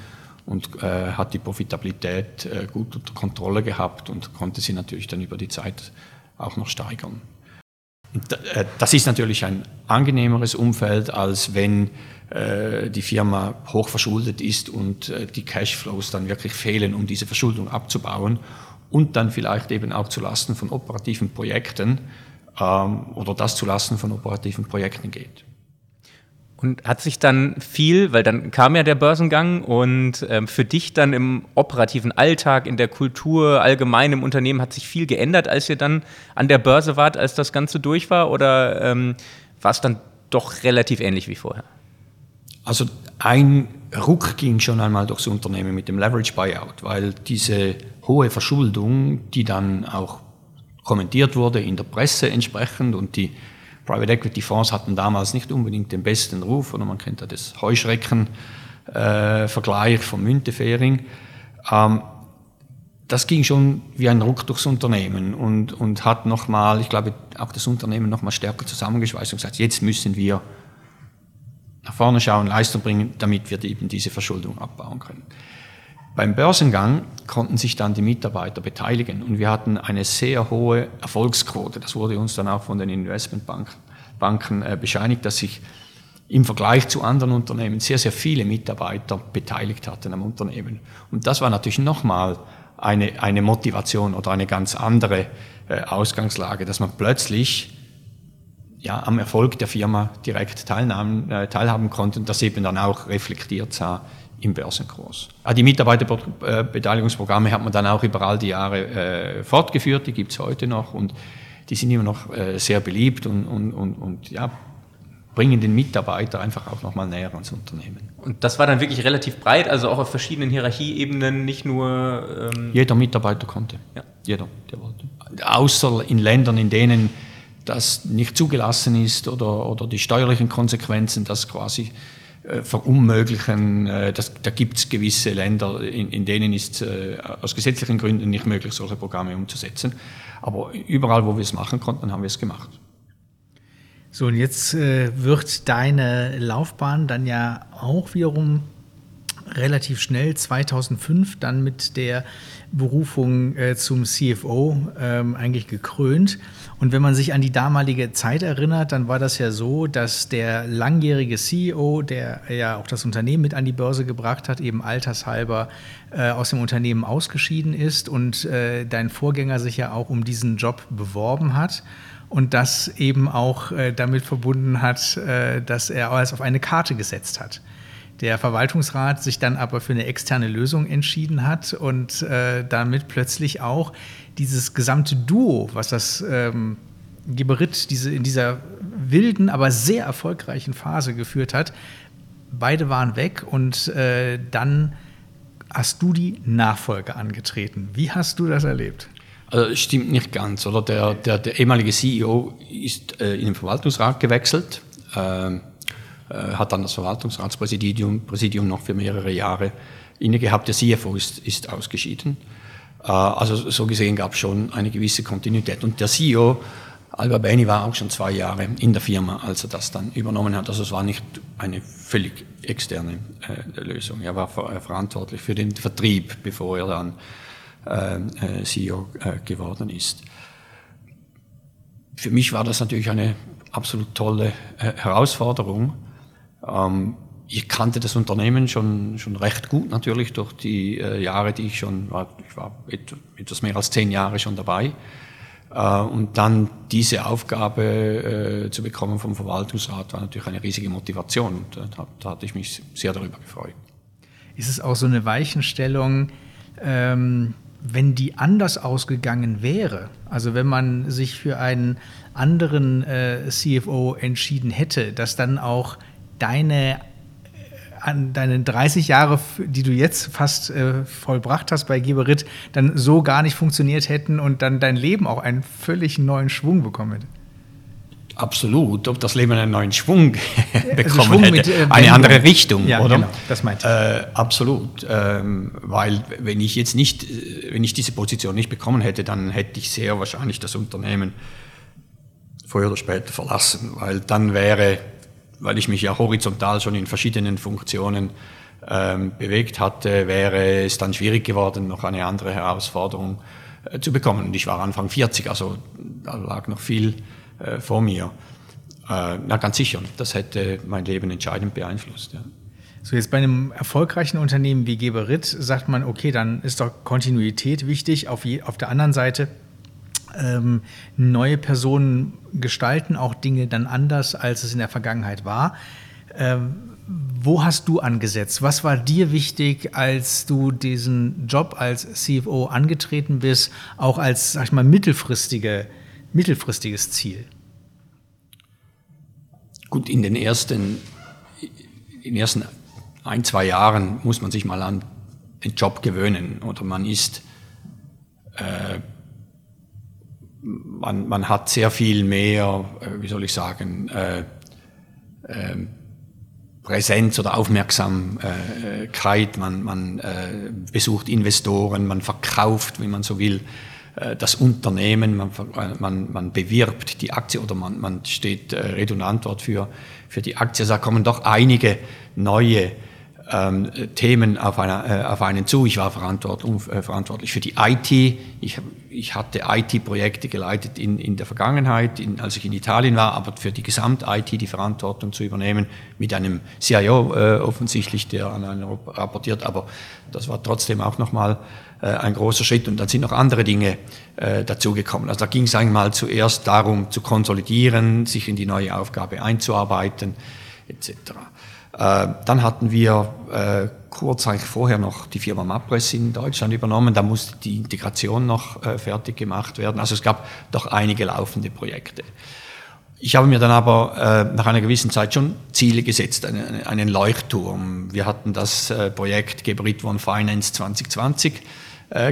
und hat die Profitabilität gut unter Kontrolle gehabt und konnte sie natürlich dann über die Zeit auch noch steigern. Das ist natürlich ein angenehmeres Umfeld, als wenn äh, die Firma hoch verschuldet ist und äh, die Cashflows dann wirklich fehlen, um diese Verschuldung abzubauen und dann vielleicht eben auch zulasten von operativen Projekten ähm, oder das zulasten von operativen Projekten geht. Und hat sich dann viel, weil dann kam ja der Börsengang und ähm, für dich dann im operativen Alltag, in der Kultur, allgemein im Unternehmen hat sich viel geändert, als ihr dann an der Börse wart, als das Ganze durch war? Oder ähm, war es dann doch relativ ähnlich wie vorher? Also ein Ruck ging schon einmal durchs Unternehmen mit dem Leverage Buyout, weil diese hohe Verschuldung, die dann auch kommentiert wurde in der Presse entsprechend und die Private Equity Fonds hatten damals nicht unbedingt den besten Ruf, oder man kennt ja das Heuschrecken-Vergleich äh, von Müntefering. Ähm, das ging schon wie ein Ruck durchs Unternehmen und, und hat nochmal, ich glaube, auch das Unternehmen nochmal stärker zusammengeschweißt und gesagt, jetzt müssen wir nach vorne schauen, Leistung bringen, damit wir eben diese Verschuldung abbauen können. Beim Börsengang konnten sich dann die Mitarbeiter beteiligen und wir hatten eine sehr hohe Erfolgsquote. Das wurde uns dann auch von den Investmentbanken äh, bescheinigt, dass sich im Vergleich zu anderen Unternehmen sehr, sehr viele Mitarbeiter beteiligt hatten am Unternehmen. Und das war natürlich nochmal eine, eine Motivation oder eine ganz andere äh, Ausgangslage, dass man plötzlich ja, am Erfolg der Firma direkt teilnahmen, äh, teilhaben konnten, das eben dann auch reflektiert sah im Börsenkurs. Ah, die Mitarbeiterbeteiligungsprogramme hat man dann auch über all die Jahre äh, fortgeführt, die gibt's heute noch und die sind immer noch äh, sehr beliebt und, und, und, und ja, bringen den Mitarbeiter einfach auch nochmal näher ans Unternehmen. Und das war dann wirklich relativ breit, also auch auf verschiedenen Hierarchieebenen, nicht nur... Ähm Jeder Mitarbeiter konnte. Ja. Jeder, der wollte. Außer in Ländern, in denen das nicht zugelassen ist oder, oder die steuerlichen Konsequenzen das quasi verunmöglichen. Äh, das, da gibt es gewisse Länder, in, in denen ist äh, aus gesetzlichen Gründen nicht möglich, solche Programme umzusetzen. Aber überall, wo wir es machen konnten, haben wir es gemacht. So, und jetzt äh, wird deine Laufbahn dann ja auch wiederum relativ schnell 2005 dann mit der Berufung äh, zum CFO ähm, eigentlich gekrönt. Und wenn man sich an die damalige Zeit erinnert, dann war das ja so, dass der langjährige CEO, der ja auch das Unternehmen mit an die Börse gebracht hat, eben altershalber äh, aus dem Unternehmen ausgeschieden ist und äh, dein Vorgänger sich ja auch um diesen Job beworben hat und das eben auch äh, damit verbunden hat, äh, dass er alles auf eine Karte gesetzt hat. Der Verwaltungsrat sich dann aber für eine externe Lösung entschieden hat und äh, damit plötzlich auch dieses gesamte Duo, was das ähm, Geberit diese, in dieser wilden, aber sehr erfolgreichen Phase geführt hat, beide waren weg und äh, dann hast du die Nachfolge angetreten. Wie hast du das erlebt? Also, stimmt nicht ganz, oder? Der, der, der ehemalige CEO ist äh, in den Verwaltungsrat gewechselt, äh, äh, hat dann das Verwaltungsratspräsidium Präsidium noch für mehrere Jahre inne gehabt. Der CFO ist, ist ausgeschieden. Äh, also so gesehen gab es schon eine gewisse Kontinuität. Und der CEO Alba Beni war auch schon zwei Jahre in der Firma, als er das dann übernommen hat. Also es war nicht eine völlig externe äh, Lösung. Er war ver äh, verantwortlich für den Vertrieb, bevor er dann äh, äh CEO äh, geworden ist. Für mich war das natürlich eine absolut tolle Herausforderung. Ähm, ich kannte das Unternehmen schon, schon recht gut natürlich durch die Jahre, die ich schon war. Ich war etwas mehr als zehn Jahre schon dabei äh, und dann diese Aufgabe äh, zu bekommen vom Verwaltungsrat war natürlich eine riesige Motivation und äh, da, da, hatte ich mich sehr darüber gefreut. Ist es auch so eine Weichenstellung, ähm, wenn die anders ausgegangen wäre, also wenn man sich für einen anderen äh, CFO entschieden hätte, dass dann auch deine an deine 30 Jahre, die du jetzt fast äh, vollbracht hast bei Geberit, dann so gar nicht funktioniert hätten und dann dein Leben auch einen völlig neuen Schwung bekommen hätte? Absolut, ob das Leben einen neuen Schwung also bekommen Schwung hätte, mit, äh, eine andere Richtung, ja, oder? Genau, das meinte ich. Äh, absolut, ähm, weil wenn ich jetzt nicht, äh, wenn ich diese Position nicht bekommen hätte, dann hätte ich sehr wahrscheinlich das Unternehmen früher oder später verlassen, weil dann wäre weil ich mich ja horizontal schon in verschiedenen Funktionen ähm, bewegt hatte, wäre es dann schwierig geworden, noch eine andere Herausforderung äh, zu bekommen. Und ich war Anfang 40, also da lag noch viel äh, vor mir. Äh, na, ganz sicher, das hätte mein Leben entscheidend beeinflusst. Ja. So, jetzt bei einem erfolgreichen Unternehmen wie Geberit sagt man, okay, dann ist doch Kontinuität wichtig. Auf, je, auf der anderen Seite ähm, neue Personen gestalten auch Dinge dann anders, als es in der Vergangenheit war. Ähm, wo hast du angesetzt? Was war dir wichtig, als du diesen Job als CFO angetreten bist, auch als, sag ich mal, mittelfristige, mittelfristiges Ziel? Gut, in den ersten, in ersten ein, zwei Jahren muss man sich mal an den Job gewöhnen oder man ist äh, man, man hat sehr viel mehr, äh, wie soll ich sagen, äh, äh, Präsenz oder Aufmerksamkeit, man, man äh, besucht Investoren, man verkauft, wie man so will, äh, das Unternehmen, man, man, man bewirbt die Aktie oder man, man steht äh, Rede und Antwort für, für die Aktie. Also da kommen doch einige neue ähm, Themen auf, einer, äh, auf einen zu. Ich war verantwortlich, äh, verantwortlich für die IT. Ich, ich hatte IT-Projekte geleitet in, in der Vergangenheit, in, als ich in Italien war, aber für die Gesamt-IT die Verantwortung zu übernehmen, mit einem CIO äh, offensichtlich, der an einen rapportiert. Aber das war trotzdem auch nochmal äh, ein großer Schritt. Und dann sind noch andere Dinge äh, dazugekommen. Also da ging es einmal zuerst darum, zu konsolidieren, sich in die neue Aufgabe einzuarbeiten, etc. Äh, dann hatten wir äh, kurz eigentlich vorher noch die Firma Mapress in Deutschland übernommen. Da musste die Integration noch äh, fertig gemacht werden. Also es gab doch einige laufende Projekte. Ich habe mir dann aber nach einer gewissen Zeit schon Ziele gesetzt, einen, Leuchtturm. Wir hatten das Projekt Gebrit One Finance 2020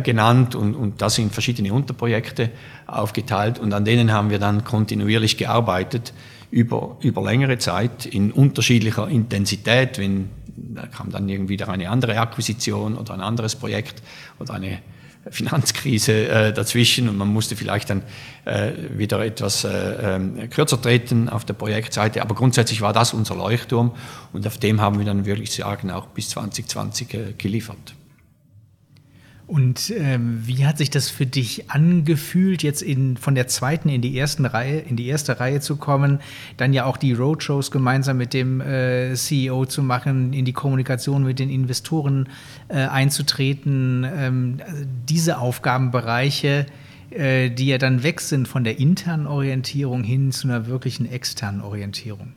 genannt und, und das in verschiedene Unterprojekte aufgeteilt und an denen haben wir dann kontinuierlich gearbeitet über, über längere Zeit in unterschiedlicher Intensität, wenn da kam dann irgendwie wieder eine andere Akquisition oder ein anderes Projekt oder eine Finanzkrise äh, dazwischen und man musste vielleicht dann äh, wieder etwas äh, ähm, kürzer treten auf der Projektseite. Aber grundsätzlich war das unser Leuchtturm und auf dem haben wir dann wirklich sagen auch bis 2020 äh, geliefert. Und ähm, wie hat sich das für dich angefühlt, jetzt in, von der zweiten in die ersten Reihe, in die erste Reihe zu kommen, dann ja auch die Roadshows gemeinsam mit dem äh, CEO zu machen, in die Kommunikation mit den Investoren äh, einzutreten, ähm, also diese Aufgabenbereiche, äh, die ja dann weg sind von der internen Orientierung hin zu einer wirklichen externen Orientierung?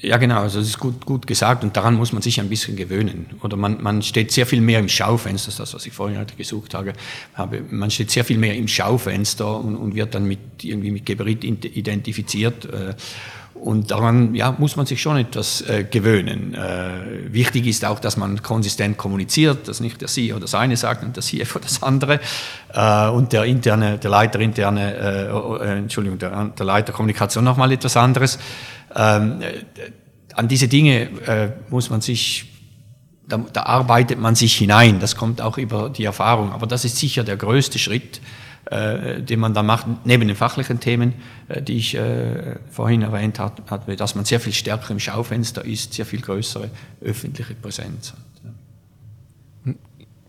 Ja, genau, also das ist gut, gut gesagt und daran muss man sich ein bisschen gewöhnen. Oder man, man steht sehr viel mehr im Schaufenster, das ist das, was ich vorhin halt gesucht habe. Man steht sehr viel mehr im Schaufenster und, und wird dann mit, irgendwie mit Geberit identifiziert. Äh, Und daran ja, muss man sich schon etwas äh, gewöhnen. Äh, wichtig ist auch, dass man konsistent kommuniziert, dass nicht der CEO das eine sagt und der CFO das andere. Äh, und der interne, der Leiter interne, äh, oh, äh, Entschuldigung, der, der Leiter Kommunikation nochmal etwas anderes. Ähm, äh, an diese Dinge muss man sich da, da arbeitet man sich hinein. Das kommt auch über die Erfahrung. Aber das ist sicher der größte Schritt, äh, den man da macht, neben den fachlichen Themen, äh, die ich äh, vorhin erwähnt hatte, dass man sehr viel stärker im Schaufenster ist, sehr viel größere öffentliche Präsenz hat.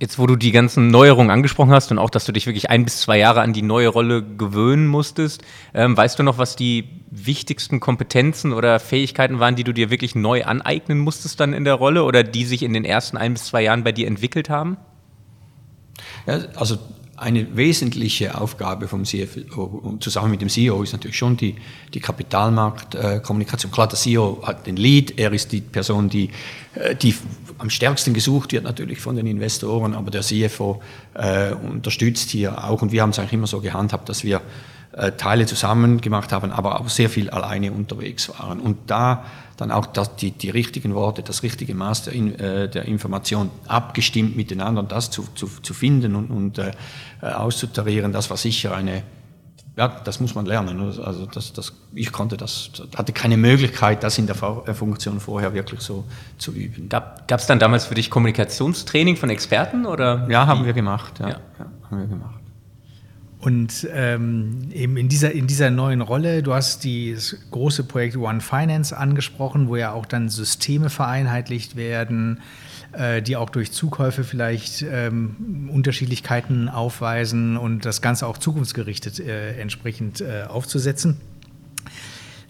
Jetzt, wo du die ganzen Neuerungen angesprochen hast und auch, dass du dich wirklich ein bis zwei Jahre an die neue Rolle gewöhnen musstest, ähm, weißt du noch, was die wichtigsten Kompetenzen oder Fähigkeiten waren, die du dir wirklich neu aneignen musstest dann in der Rolle oder die sich in den ersten ein bis zwei Jahren bei dir entwickelt haben? Ja, also eine wesentliche Aufgabe vom CFO zusammen mit dem CEO ist natürlich schon die, die Kapitalmarktkommunikation. Klar, der CEO hat den Lead, er ist die Person, die, äh, die am stärksten gesucht wird natürlich von den Investoren, aber der CFO äh, unterstützt hier auch und wir haben es eigentlich immer so gehandhabt, dass wir äh, Teile zusammen gemacht haben, aber auch sehr viel alleine unterwegs waren. Und da dann auch das, die, die richtigen Worte, das richtige Maß der, äh, der Information abgestimmt miteinander das zu, zu, zu finden und, und äh, äh, auszutarieren, das war sicher eine, ja, das muss man lernen. Also das, das, ich konnte das, hatte keine Möglichkeit, das in der äh, Funktion vorher wirklich so zu üben. Gab es dann damals für dich Kommunikationstraining von Experten oder? Ja, haben wir gemacht. Ja, ja. ja haben wir gemacht. Und ähm, eben in dieser, in dieser neuen Rolle, du hast das große Projekt One Finance angesprochen, wo ja auch dann Systeme vereinheitlicht werden, äh, die auch durch Zukäufe vielleicht ähm, Unterschiedlichkeiten aufweisen und das Ganze auch zukunftsgerichtet äh, entsprechend äh, aufzusetzen.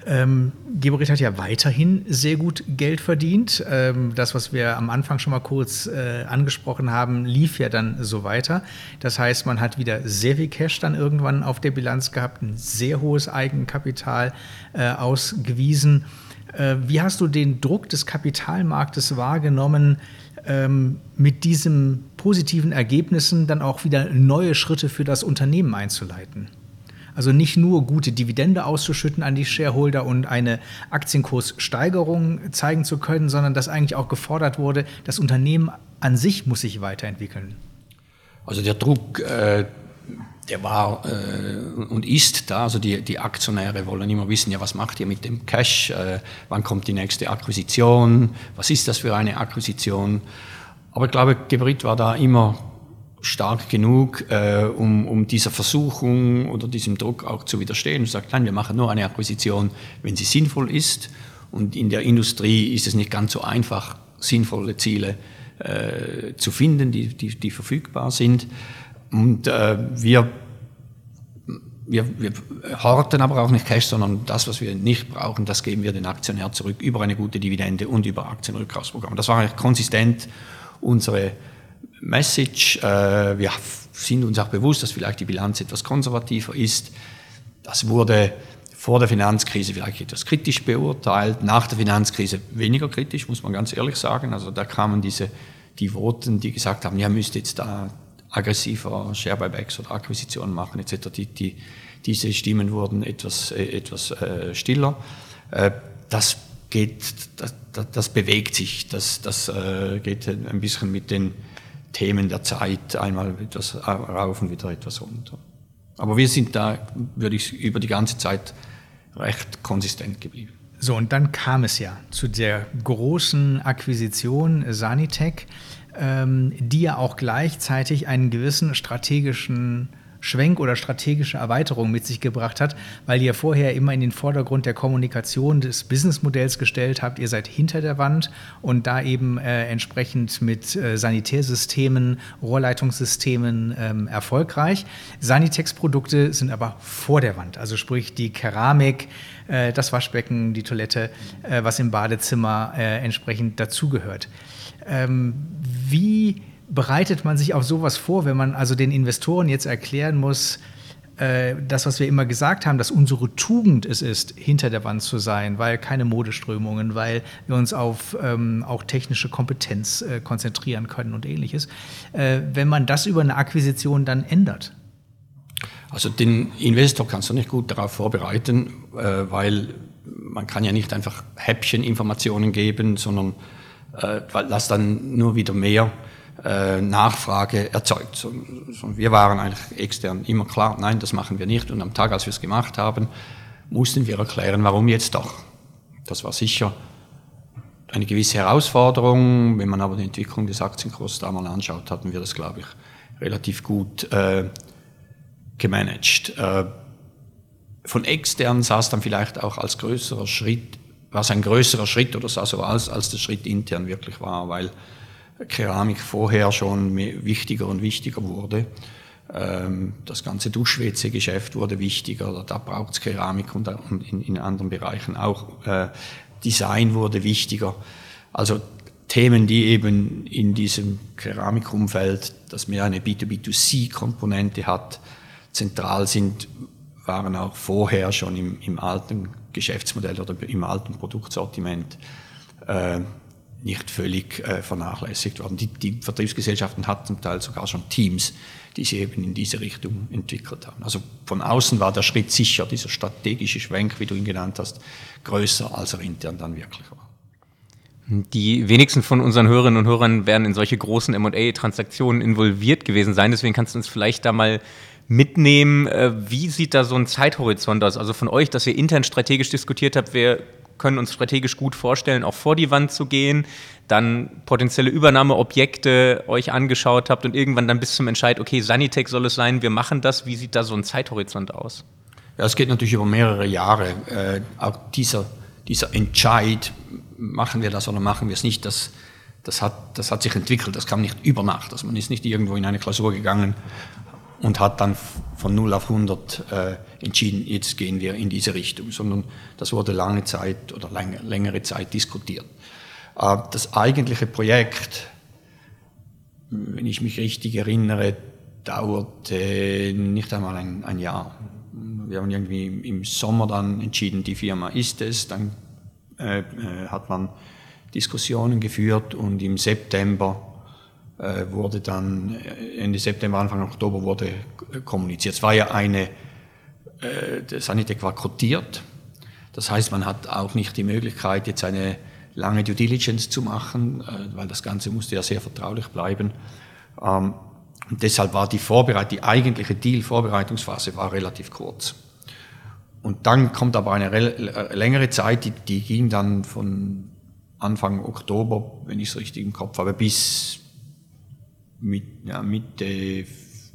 Ähm, Geberit hat ja weiterhin sehr gut Geld verdient. Ähm, das, was wir am Anfang schon mal kurz äh, angesprochen haben, lief ja dann so weiter. Das heißt, man hat wieder sehr viel Cash dann irgendwann auf der Bilanz gehabt, ein sehr hohes Eigenkapital äh, ausgewiesen. Äh, wie hast du den Druck des Kapitalmarktes wahrgenommen, ähm, mit diesen positiven Ergebnissen dann auch wieder neue Schritte für das Unternehmen einzuleiten? Also nicht nur gute Dividende auszuschütten an die Shareholder und eine Aktienkurssteigerung zeigen zu können, sondern dass eigentlich auch gefordert wurde, das Unternehmen an sich muss sich weiterentwickeln. Also der Druck, äh, der war äh, und ist da. Also die, die Aktionäre wollen immer wissen, ja, was macht ihr mit dem Cash? Äh, wann kommt die nächste Akquisition? Was ist das für eine Akquisition? Aber ich glaube, Gebrit war da immer stark genug, äh, um, um dieser Versuchung oder diesem Druck auch zu widerstehen und sagt, nein, wir machen nur eine Akquisition, wenn sie sinnvoll ist. Und in der Industrie ist es nicht ganz so einfach, sinnvolle Ziele äh, zu finden, die, die, die verfügbar sind. Und äh, wir, wir, wir horten aber auch nicht Cash, sondern das, was wir nicht brauchen, das geben wir den Aktionär zurück über eine gute Dividende und über Aktienrückkaufsprogramme. Das war eigentlich konsistent unsere Message. Äh, wir sind uns auch bewusst, dass vielleicht die Bilanz etwas konservativer ist. Das wurde vor der Finanzkrise vielleicht etwas kritisch beurteilt, nach der Finanzkrise weniger kritisch, muss man ganz ehrlich sagen. Also da kamen diese, die Voten, die gesagt haben, ja, müsst jetzt da aggressiver Share Buybacks oder Akquisitionen machen etc. Die, die, diese Stimmen wurden etwas, äh, etwas äh, stiller. Äh, das geht, das, das, bewegt sich, das, das äh, geht ein bisschen mit den Themen der Zeit, einmal etwas rauf und wieder etwas runter. Aber wir sind da, würde ich über die ganze Zeit recht konsistent geblieben. So, und dann kam es ja zu der großen Akquisition Sanitec, ähm, die ja auch gleichzeitig einen gewissen strategischen Schwenk oder strategische Erweiterung mit sich gebracht hat, weil ihr vorher immer in den Vordergrund der Kommunikation des Businessmodells gestellt habt. Ihr seid hinter der Wand und da eben äh, entsprechend mit äh, Sanitärsystemen, Rohrleitungssystemen ähm, erfolgreich. Sanitex-Produkte sind aber vor der Wand, also sprich die Keramik, äh, das Waschbecken, die Toilette, äh, was im Badezimmer äh, entsprechend dazugehört. Ähm, wie bereitet man sich auf sowas vor, wenn man also den Investoren jetzt erklären muss, äh, das, was wir immer gesagt haben, dass unsere Tugend es ist, hinter der Wand zu sein, weil keine Modeströmungen, weil wir uns auf ähm, auch technische Kompetenz äh, konzentrieren können und ähnliches. Äh, wenn man das über eine Akquisition dann ändert? Also den Investor kannst du nicht gut darauf vorbereiten, äh, weil man kann ja nicht einfach Häppcheninformationen geben, sondern äh, das dann nur wieder mehr äh, Nachfrage erzeugt. So, so, wir waren eigentlich extern immer klar, nein, das machen wir nicht. Und am Tag, als wir es gemacht haben, mussten wir erklären, warum jetzt doch. Das war sicher eine gewisse Herausforderung. Wenn man aber die Entwicklung des Aktienkurses da mal anschaut, hatten wir das, glaube ich, relativ gut äh, gemanagt. Äh, von extern sah es dann vielleicht auch als größerer Schritt, war es ein größerer Schritt oder so aus, als der Schritt intern wirklich war, weil Keramik vorher schon wichtiger und wichtiger wurde. Ähm, das ganze Duschwätze-Geschäft wurde wichtiger, da braucht es Keramik und in, in, anderen Bereichen auch. Äh, Design wurde wichtiger. Also Themen, die eben in diesem Keramikumfeld, das mehr eine B2B2C-Komponente hat, zentral sind, waren auch vorher schon im, im alten Geschäftsmodell oder im alten Produktsortiment äh, nicht völlig äh, vernachlässigt worden. Die, die Vertriebsgesellschaften hatten zum Teil sogar schon Teams, die sie eben in diese Richtung entwickelt haben. Also von außen war der Schritt sicher, dieser strategische Schwenk, wie du ihn genannt hast, größer, als er intern dann wirklich war. Die wenigsten von unseren Hörerinnen und Hörern werden in solche großen MA-Transaktionen involviert gewesen sein. Deswegen kannst du uns vielleicht da mal mitnehmen. Äh, wie sieht da so ein Zeithorizont aus? Also von euch, dass ihr intern strategisch diskutiert habt, wir können uns strategisch gut vorstellen, auch vor die Wand zu gehen, dann potenzielle Übernahmeobjekte euch angeschaut habt und irgendwann dann bis zum Entscheid, okay, Sanitec soll es sein, wir machen das. Wie sieht da so ein Zeithorizont aus? Ja, es geht natürlich über mehrere Jahre. Äh, auch dieser, dieser Entscheid, machen wir das oder machen wir es nicht, das, das, hat, das hat sich entwickelt. Das kam nicht über Nacht. Also man ist nicht irgendwo in eine Klausur gegangen und hat dann von 0 auf 100 äh, entschieden, jetzt gehen wir in diese Richtung, sondern das wurde lange Zeit oder länger, längere Zeit diskutiert. Äh, das eigentliche Projekt, wenn ich mich richtig erinnere, dauerte nicht einmal ein, ein Jahr. Wir haben irgendwie im Sommer dann entschieden, die Firma ist es, dann äh, äh hat man Diskussionen geführt und im September wurde dann äh, Ende September, Anfang Oktober wurde kommuniziert. Es war ja eine, äh, der Sanitec war kotiert. Das heißt, man hat auch nicht die Möglichkeit, jetzt eine lange Due Diligence zu machen, weil das Ganze musste ja sehr vertraulich bleiben. Ähm, und deshalb war die Vorbereitung, die eigentliche Deal-Vorbereitungsphase war relativ kurz. Und dann kommt aber eine längere Zeit, die, die ging dann von Anfang Oktober, wenn ich es richtig im Kopf habe, bis mit, ja, Mitte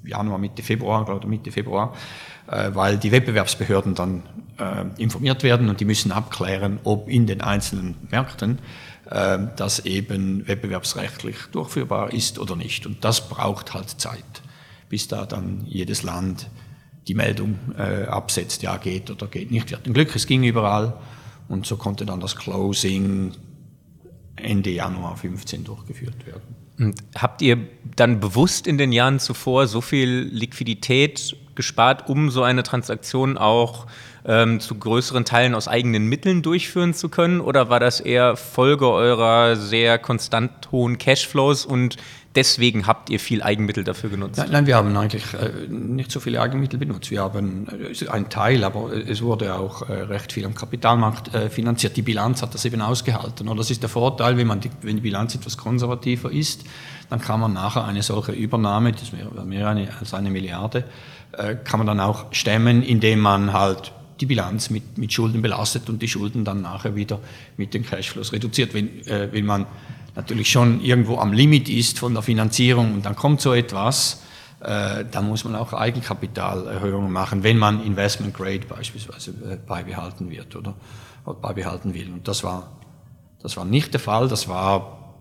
Januar, Mitte Februar oder Mitte Februar, äh, weil die Wettbewerbsbehörden dann äh, informiert werden und die müssen abklären, ob in den einzelnen Märkten äh, das eben wettbewerbsrechtlich durchführbar ist oder nicht. Und das braucht halt Zeit, bis da dann jedes Land die Meldung absetzt, ja geht oder geht nicht. Wir hatten Glück, es ging überall und so konnte dann das Closing Ende Januar 15 durchgeführt werden. Und habt ihr dann bewusst in den Jahren zuvor so viel Liquidität gespart, um so eine Transaktion auch ähm, zu größeren Teilen aus eigenen Mitteln durchführen zu können? Oder war das eher Folge eurer sehr konstant hohen Cashflows und deswegen habt ihr viel Eigenmittel dafür genutzt? Nein, nein wir haben eigentlich äh, nicht so viele Eigenmittel benutzt. Wir haben äh, ein Teil, aber es wurde auch äh, recht viel am Kapitalmarkt äh, finanziert. Die Bilanz hat das eben ausgehalten. Und das ist der Vorteil, wenn, man die, wenn die Bilanz etwas konservativer ist, dann kann man nachher eine solche Übernahme, das wäre mehr eine, als eine Milliarde, äh, kann man dann auch stemmen, indem man halt die Bilanz mit, mit Schulden belastet und die Schulden dann nachher wieder mit den Cashflows reduziert. Wenn, äh, wenn man natürlich schon irgendwo am Limit ist von der Finanzierung und dann kommt so etwas, äh, dann muss man auch Eigenkapitalerhöhungen machen, wenn man Investment Grade beispielsweise äh, beibehalten wird oder, oder beibehalten will. Und das war, das war nicht der Fall. Das war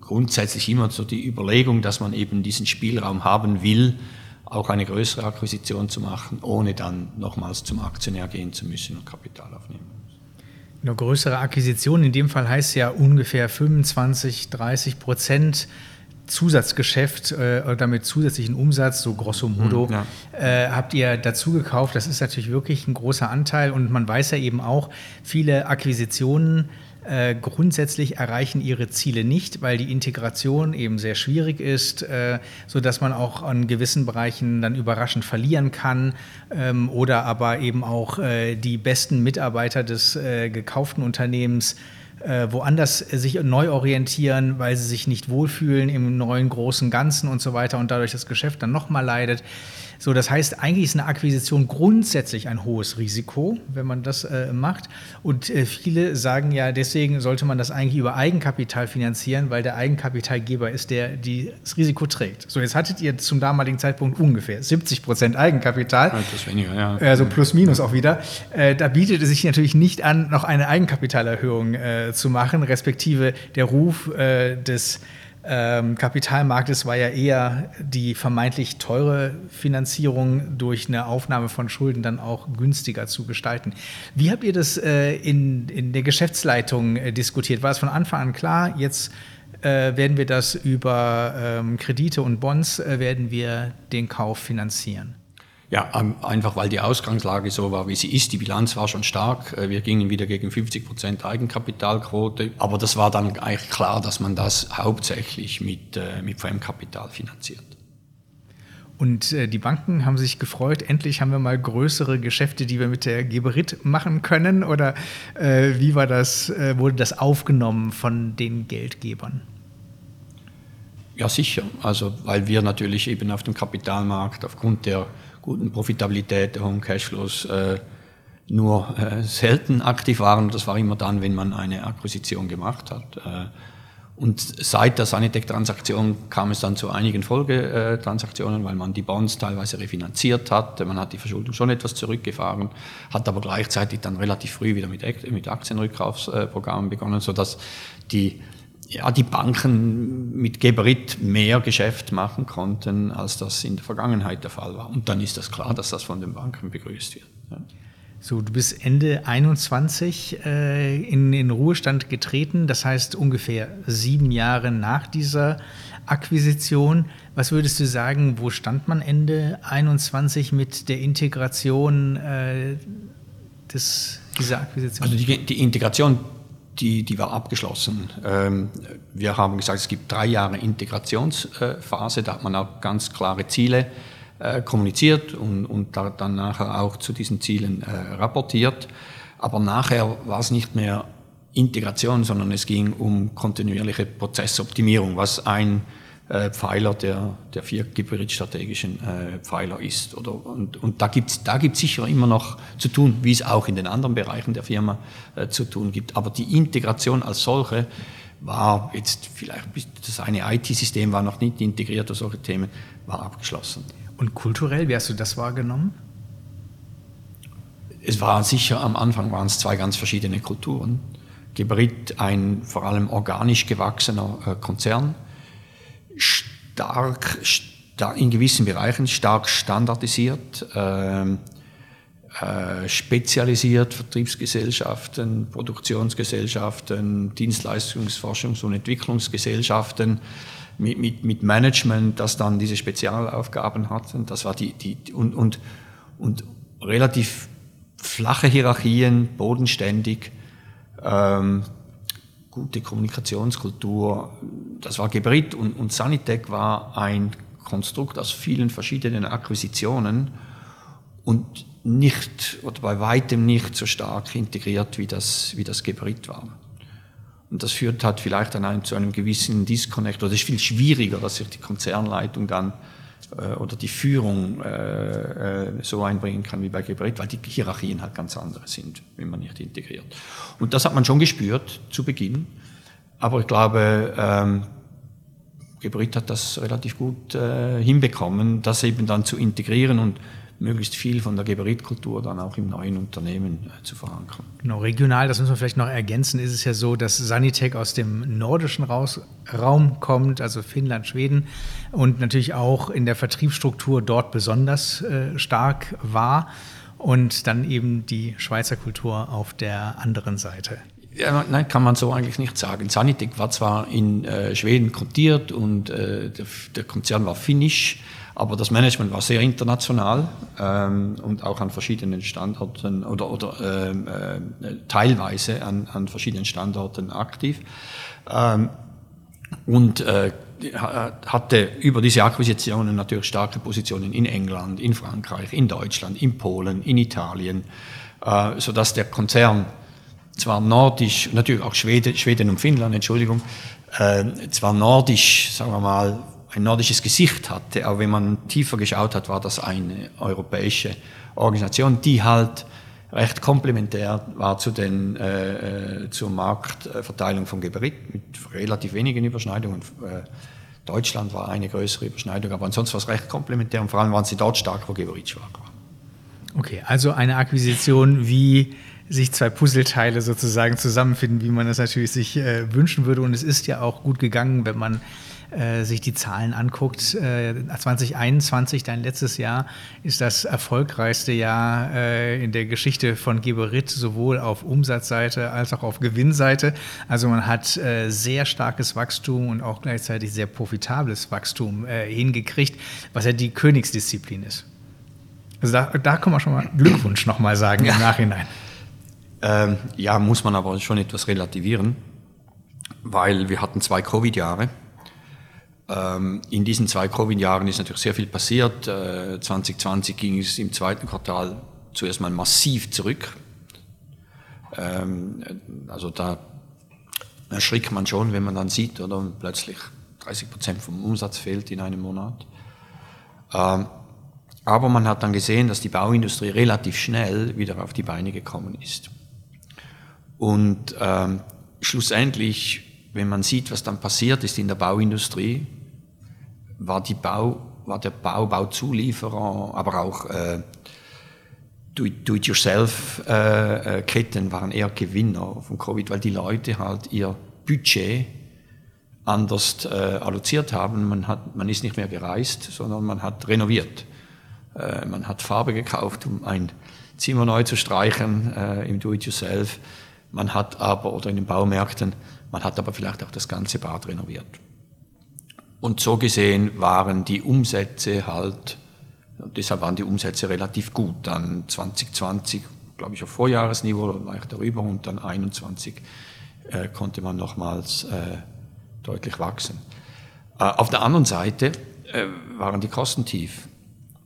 grundsätzlich immer so die Überlegung, dass man eben diesen Spielraum haben will, auch eine größere Akquisition zu machen, ohne dann nochmals zum Aktionär gehen zu müssen und Kapital aufnehmen. Eine größere Akquisition in dem Fall heißt ja ungefähr 25, 30 Prozent Zusatzgeschäft äh, oder damit zusätzlichen Umsatz, so grosso modo, hm, ja. äh, habt ihr dazu gekauft. Das ist natürlich wirklich ein großer Anteil und man weiß ja eben auch, viele Akquisitionen äh, grundsätzlich erreichen ihre Ziele nicht, weil die Integration eben sehr schwierig ist, äh, sodass man auch an gewissen Bereichen dann überraschend verlieren kann ähm, oder aber eben auch äh, die besten Mitarbeiter des äh, gekauften Unternehmens äh, woanders sich neu orientieren, weil sie sich nicht wohlfühlen im neuen großen Ganzen und so weiter und dadurch das Geschäft dann nochmal leidet. So, das heißt, eigentlich ist eine Akquisition grundsätzlich ein hohes Risiko, wenn man das äh, macht. Und äh, viele sagen ja, deswegen sollte man das eigentlich über Eigenkapital finanzieren, weil der Eigenkapitalgeber ist, der die, das Risiko trägt. So, jetzt hattet ihr zum damaligen Zeitpunkt ungefähr 70 Prozent Eigenkapital. Etwas weniger, ja. Also plus minus auch wieder. Äh, da bietet es sich natürlich nicht an, noch eine Eigenkapitalerhöhung äh, zu machen, respektive der Ruf äh, des ähm, Kapitalmarktes war ja eher die vermeintlich teure Finanzierung durch eine Aufnahme von Schulden dann auch günstiger zu gestalten. Wie habt ihr das äh, in, in der Geschäftsleitung äh, diskutiert? War es von Anfang an klar, jetzt äh, werden wir das über ähm, Kredite und Bonds, äh, werden wir den Kauf finanzieren? Ja, einfach weil die Ausgangslage so war, wie sie ist. Die Bilanz war schon stark. Äh, wir gingen wieder gegen 50 Prozent Eigenkapitalquote. Aber das war dann eigentlich klar, dass man das hauptsächlich mit, äh, mit Fremdkapital finanziert. Und äh, die Banken haben sich gefreut, endlich haben wir mal größere Geschäfte, die wir mit der Geberit machen können. Oder äh, wie war das, äh, wurde das aufgenommen von den Geldgebern? Ja, sicher. Also, weil wir natürlich eben auf dem Kapitalmarkt aufgrund der guten Profitabilität, hohen Cashflows äh, nur äh, selten aktiv waren. Das war immer dann, wenn man eine Akquisition gemacht hat. Äh, und seit der Sanitec-Transaktion kam es dann zu einigen Folgetransaktionen, weil man die Bonds teilweise refinanziert hat. Man hat die Verschuldung schon etwas zurückgefahren, hat aber gleichzeitig dann relativ früh wieder mit, mit Aktienrückkaufsprogrammen begonnen, sodass die ja, die Banken mit Geberit mehr Geschäft machen konnten, als das in der Vergangenheit der Fall war. Und dann ist das klar, dass das von den Banken begrüßt wird. Ja. So, du bist Ende 21 äh, in den Ruhestand getreten, das heißt ungefähr sieben Jahre nach dieser Akquisition. Was würdest du sagen, wo stand man Ende 21 mit der Integration äh, des, dieser Akquisition? Also die, die Integration die, die war abgeschlossen. Ähm, wir haben gesagt, es gibt drei Jahre Integrationsphase, da hat man auch ganz klare Ziele äh, kommuniziert und, und dann nachher auch zu diesen Zielen äh, rapportiert. Aber nachher war es nicht mehr Integration, sondern es ging um kontinuierliche Prozessoptimierung, was ein äh, Pfeiler der, der vier Gibberit-strategischen äh, Pfeiler ist. Oder, und, und da gibt es da gibt's sicher immer noch zu tun, wie es auch in den anderen Bereichen der Firma äh, zu tun gibt. Aber die Integration als solche war jetzt vielleicht, das eine IT-System war noch nicht integriert oder solche Themen, war abgeschlossen. Und kulturell, wie hast du das wahrgenommen? Es war sicher, am Anfang waren es zwei ganz verschiedene Kulturen. Geberit, ein vor allem organisch gewachsener äh, Konzern, stark, in gewissen Bereichen stark standardisiert, äh, äh, spezialisiert, Vertriebsgesellschaften, Produktionsgesellschaften, Dienstleistungs-, Forschungs- und Entwicklungsgesellschaften mit, mit, mit Management, das dann diese Spezialaufgaben hatten. Das war die, die, und, und, und relativ flache Hierarchien, bodenständig. Ähm, gute Kommunikationskultur. Das war Gebrit und, und Sanitec war ein Konstrukt aus vielen verschiedenen Akquisitionen und nicht oder bei weitem nicht so stark integriert, wie das, wie das Gebrit war. Und das führt halt vielleicht dann ein, zu einem gewissen Disconnect, oder es ist viel schwieriger, dass sich die Konzernleitung dann äh, oder die Führung äh, äh, so einbringen kann wie bei Gebrit, weil die Hierarchien halt ganz andere sind, wenn man nicht integriert. Und das hat man schon gespürt zu Beginn, aber ich glaube, ähm, Gebrit hat das relativ gut äh, hinbekommen, das eben dann zu integrieren und möglichst viel von der Geberitkultur dann auch im neuen Unternehmen äh, zu verankern. Genau, regional, das müssen wir vielleicht noch ergänzen, ist es ja so, dass Sanitec aus dem nordischen Raum kommt, also Finnland, Schweden und natürlich auch in der Vertriebsstruktur dort besonders äh, stark war und dann eben die Schweizer Kultur auf der anderen Seite. Ja, nein, kann man so eigentlich nicht sagen. Sanitec war zwar in äh, Schweden kontiert und äh, der, der, Konzern war finnisch, Aber das Management war sehr international ähm, und auch an verschiedenen Standorten oder, oder ähm, äh, teilweise an, an verschiedenen Standorten aktiv. Ähm, und äh, hatte über diese Akquisitionen natürlich starke Positionen in England, in Frankreich, in Deutschland, in Polen, in Italien, äh, sodass der Konzern zwar nordisch, natürlich auch Schweden, Schweden und Finnland, Entschuldigung, äh, zwar nordisch, sagen wir mal, ein nordisches Gesicht hatte, aber wenn man tiefer geschaut hat, war das eine europäische Organisation, die halt recht komplementär war zu den, äh, äh zur Marktverteilung von Geberit mit relativ wenigen Überschneidungen. Äh, Deutschland war eine größere Überschneidung, aber ansonsten war es recht komplementär und vor allem waren sie dort stark, wo Geberit schwach war. Okay, also eine Akquisition wie sich zwei Puzzleteile sozusagen zusammenfinden, wie man das natürlich sich äh, wünschen würde. Und es ist ja auch gut gegangen, wenn man äh, sich die Zahlen anguckt. Äh, 2021, dein letztes Jahr, ist das erfolgreichste Jahr äh, in der Geschichte von Geberit, sowohl auf Umsatzseite als auch auf Gewinnseite. Also man hat äh, sehr starkes Wachstum und auch gleichzeitig sehr profitables Wachstum äh, hingekriegt, was ja die Königsdisziplin ist. Also da, da kann man schon mal Glückwunsch nochmal sagen im Nachhinein. Ähm, ja, muss man aber schon etwas relativieren, weil wir hatten zwei Covid-Jahre. Ähm, in diesen zwei Covid-Jahren ist natürlich sehr viel passiert. Äh, 2020 ging es im zweiten Quartal zuerst mal massiv zurück. Ähm, also da erschrickt man schon, wenn man dann sieht, oder plötzlich 30 Prozent vom Umsatz fehlt in einem Monat. Ähm, aber man hat dann gesehen, dass die Bauindustrie relativ schnell wieder auf die Beine gekommen ist. Und schlussendlich, wenn man sieht, was dann passiert ist in der Bauindustrie, war, die Bau, war der Bau, Bauzulieferer, aber auch äh, Do-it-yourself-Ketten äh, waren eher Gewinner von Covid, weil die Leute halt ihr Budget anders äh, alloziert haben. Man, hat, man ist nicht mehr gereist, sondern man hat renoviert. Äh, man hat Farbe gekauft, um ein Zimmer neu zu streichen äh, im Do-it-yourself. Man hat aber, oder in den Baumärkten, man hat aber vielleicht auch das ganze Bad renoviert. Und so gesehen waren die Umsätze halt, deshalb waren die Umsätze relativ gut. Dann 2020, glaube ich, auf Vorjahresniveau leicht darüber und dann 21 äh, konnte man nochmals äh, deutlich wachsen. Äh, auf der anderen Seite äh, waren die Kosten tief,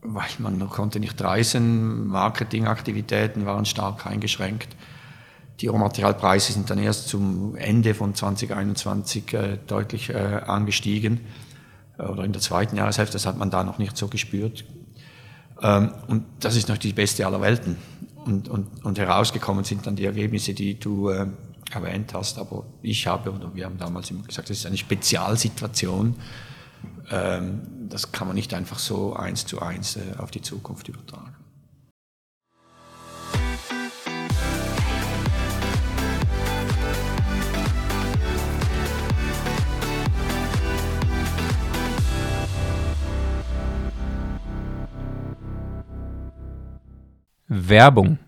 weil man konnte nicht reisen, Marketingaktivitäten waren stark eingeschränkt. Die Rohmaterialpreise sind dann erst zum Ende von 2021 äh, deutlich äh, angestiegen oder in der zweiten Jahreshälfte, das hat man da noch nicht so gespürt. Ähm, und das ist noch die beste aller Welten. Und, und, und herausgekommen sind dann die Ergebnisse, die du äh, erwähnt hast. Aber ich habe, oder wir haben damals immer gesagt, das ist eine Spezialsituation. Ähm, das kann man nicht einfach so eins zu eins äh, auf die Zukunft übertragen. Werbung.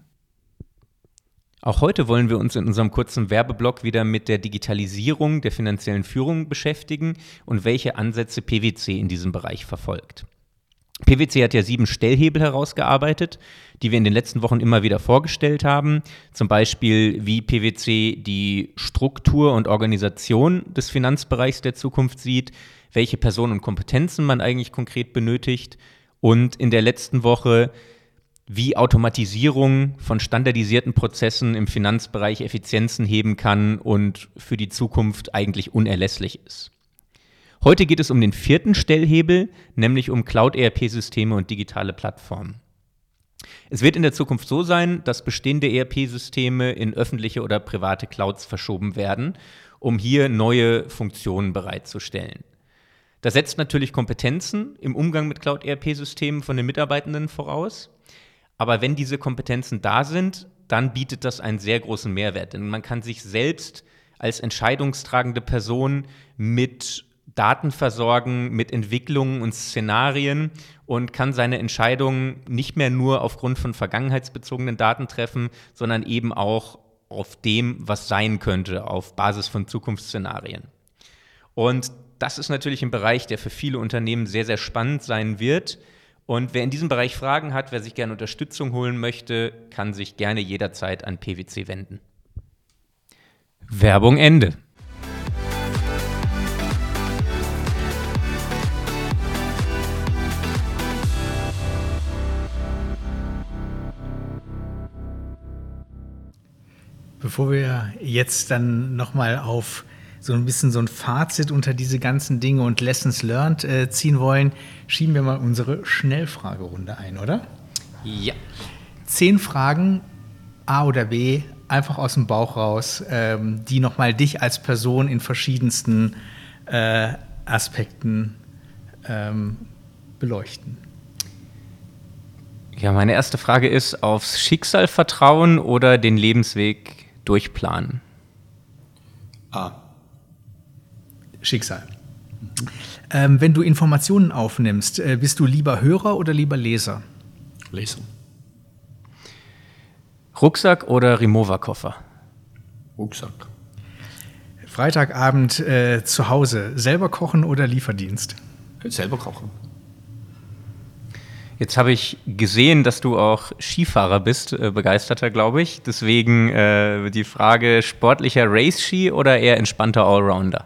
Auch heute wollen wir uns in unserem kurzen Werbeblock wieder mit der Digitalisierung der finanziellen Führung beschäftigen und welche Ansätze PwC in diesem Bereich verfolgt. PwC hat ja sieben Stellhebel herausgearbeitet, die wir in den letzten Wochen immer wieder vorgestellt haben. Zum Beispiel, wie PwC die Struktur und Organisation des Finanzbereichs der Zukunft sieht, welche Personen und Kompetenzen man eigentlich konkret benötigt und in der letzten Woche, wie Automatisierung von standardisierten Prozessen im Finanzbereich Effizienzen heben kann und für die Zukunft eigentlich unerlässlich ist. Heute geht es um den vierten Stellhebel, nämlich um Cloud-ERP-Systeme und digitale Plattformen. Es wird in der Zukunft so sein, dass bestehende ERP-Systeme in öffentliche oder private Clouds verschoben werden, um hier neue Funktionen bereitzustellen. Das setzt natürlich Kompetenzen im Umgang mit Cloud-ERP-Systemen von den Mitarbeitenden voraus. Aber wenn diese Kompetenzen da sind, dann bietet das einen sehr großen Mehrwert. Denn man kann sich selbst als entscheidungstragende Person mit Daten versorgen, mit Entwicklungen und Szenarien und kann seine Entscheidungen nicht mehr nur aufgrund von vergangenheitsbezogenen Daten treffen, sondern eben auch auf dem, was sein könnte, auf Basis von Zukunftsszenarien. Und das ist natürlich ein Bereich, der für viele Unternehmen sehr, sehr spannend sein wird. Und wer in diesem Bereich Fragen hat, wer sich gerne Unterstützung holen möchte, kann sich gerne jederzeit an PwC wenden. Werbung Ende. Bevor wir jetzt dann nochmal auf so ein bisschen so ein Fazit unter diese ganzen Dinge und Lessons learned äh, ziehen wollen, schieben wir mal unsere Schnellfragerunde ein, oder? Ja. Zehn Fragen, A oder B, einfach aus dem Bauch raus, ähm, die nochmal dich als Person in verschiedensten äh, Aspekten ähm, beleuchten. Ja, meine erste Frage ist, aufs Schicksal vertrauen oder den Lebensweg durchplanen? A. Schicksal. Ähm, wenn du Informationen aufnimmst, äh, bist du lieber Hörer oder lieber Leser? Leser. Rucksack oder Remover-Koffer? Rucksack. Freitagabend äh, zu Hause, selber kochen oder Lieferdienst? Selber kochen. Jetzt habe ich gesehen, dass du auch Skifahrer bist, äh, begeisterter, glaube ich. Deswegen äh, die Frage: sportlicher Race-Ski oder eher entspannter Allrounder?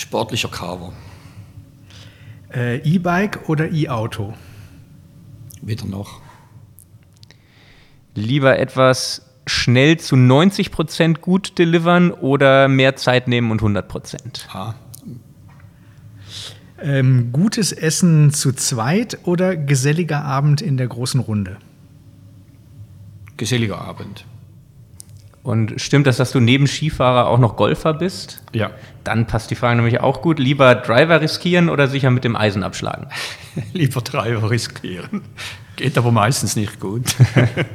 Sportlicher Carver. Äh, E-Bike oder E-Auto? Weder noch. Lieber etwas schnell zu 90 Prozent gut delivern oder mehr Zeit nehmen und 100 Prozent? A. Ähm, gutes Essen zu zweit oder geselliger Abend in der großen Runde? Geselliger Abend. Und stimmt das, dass du neben Skifahrer auch noch Golfer bist? Ja. Dann passt die Frage nämlich auch gut. Lieber Driver riskieren oder sicher mit dem Eisen abschlagen? Lieber Treiber riskieren. Geht aber meistens nicht gut.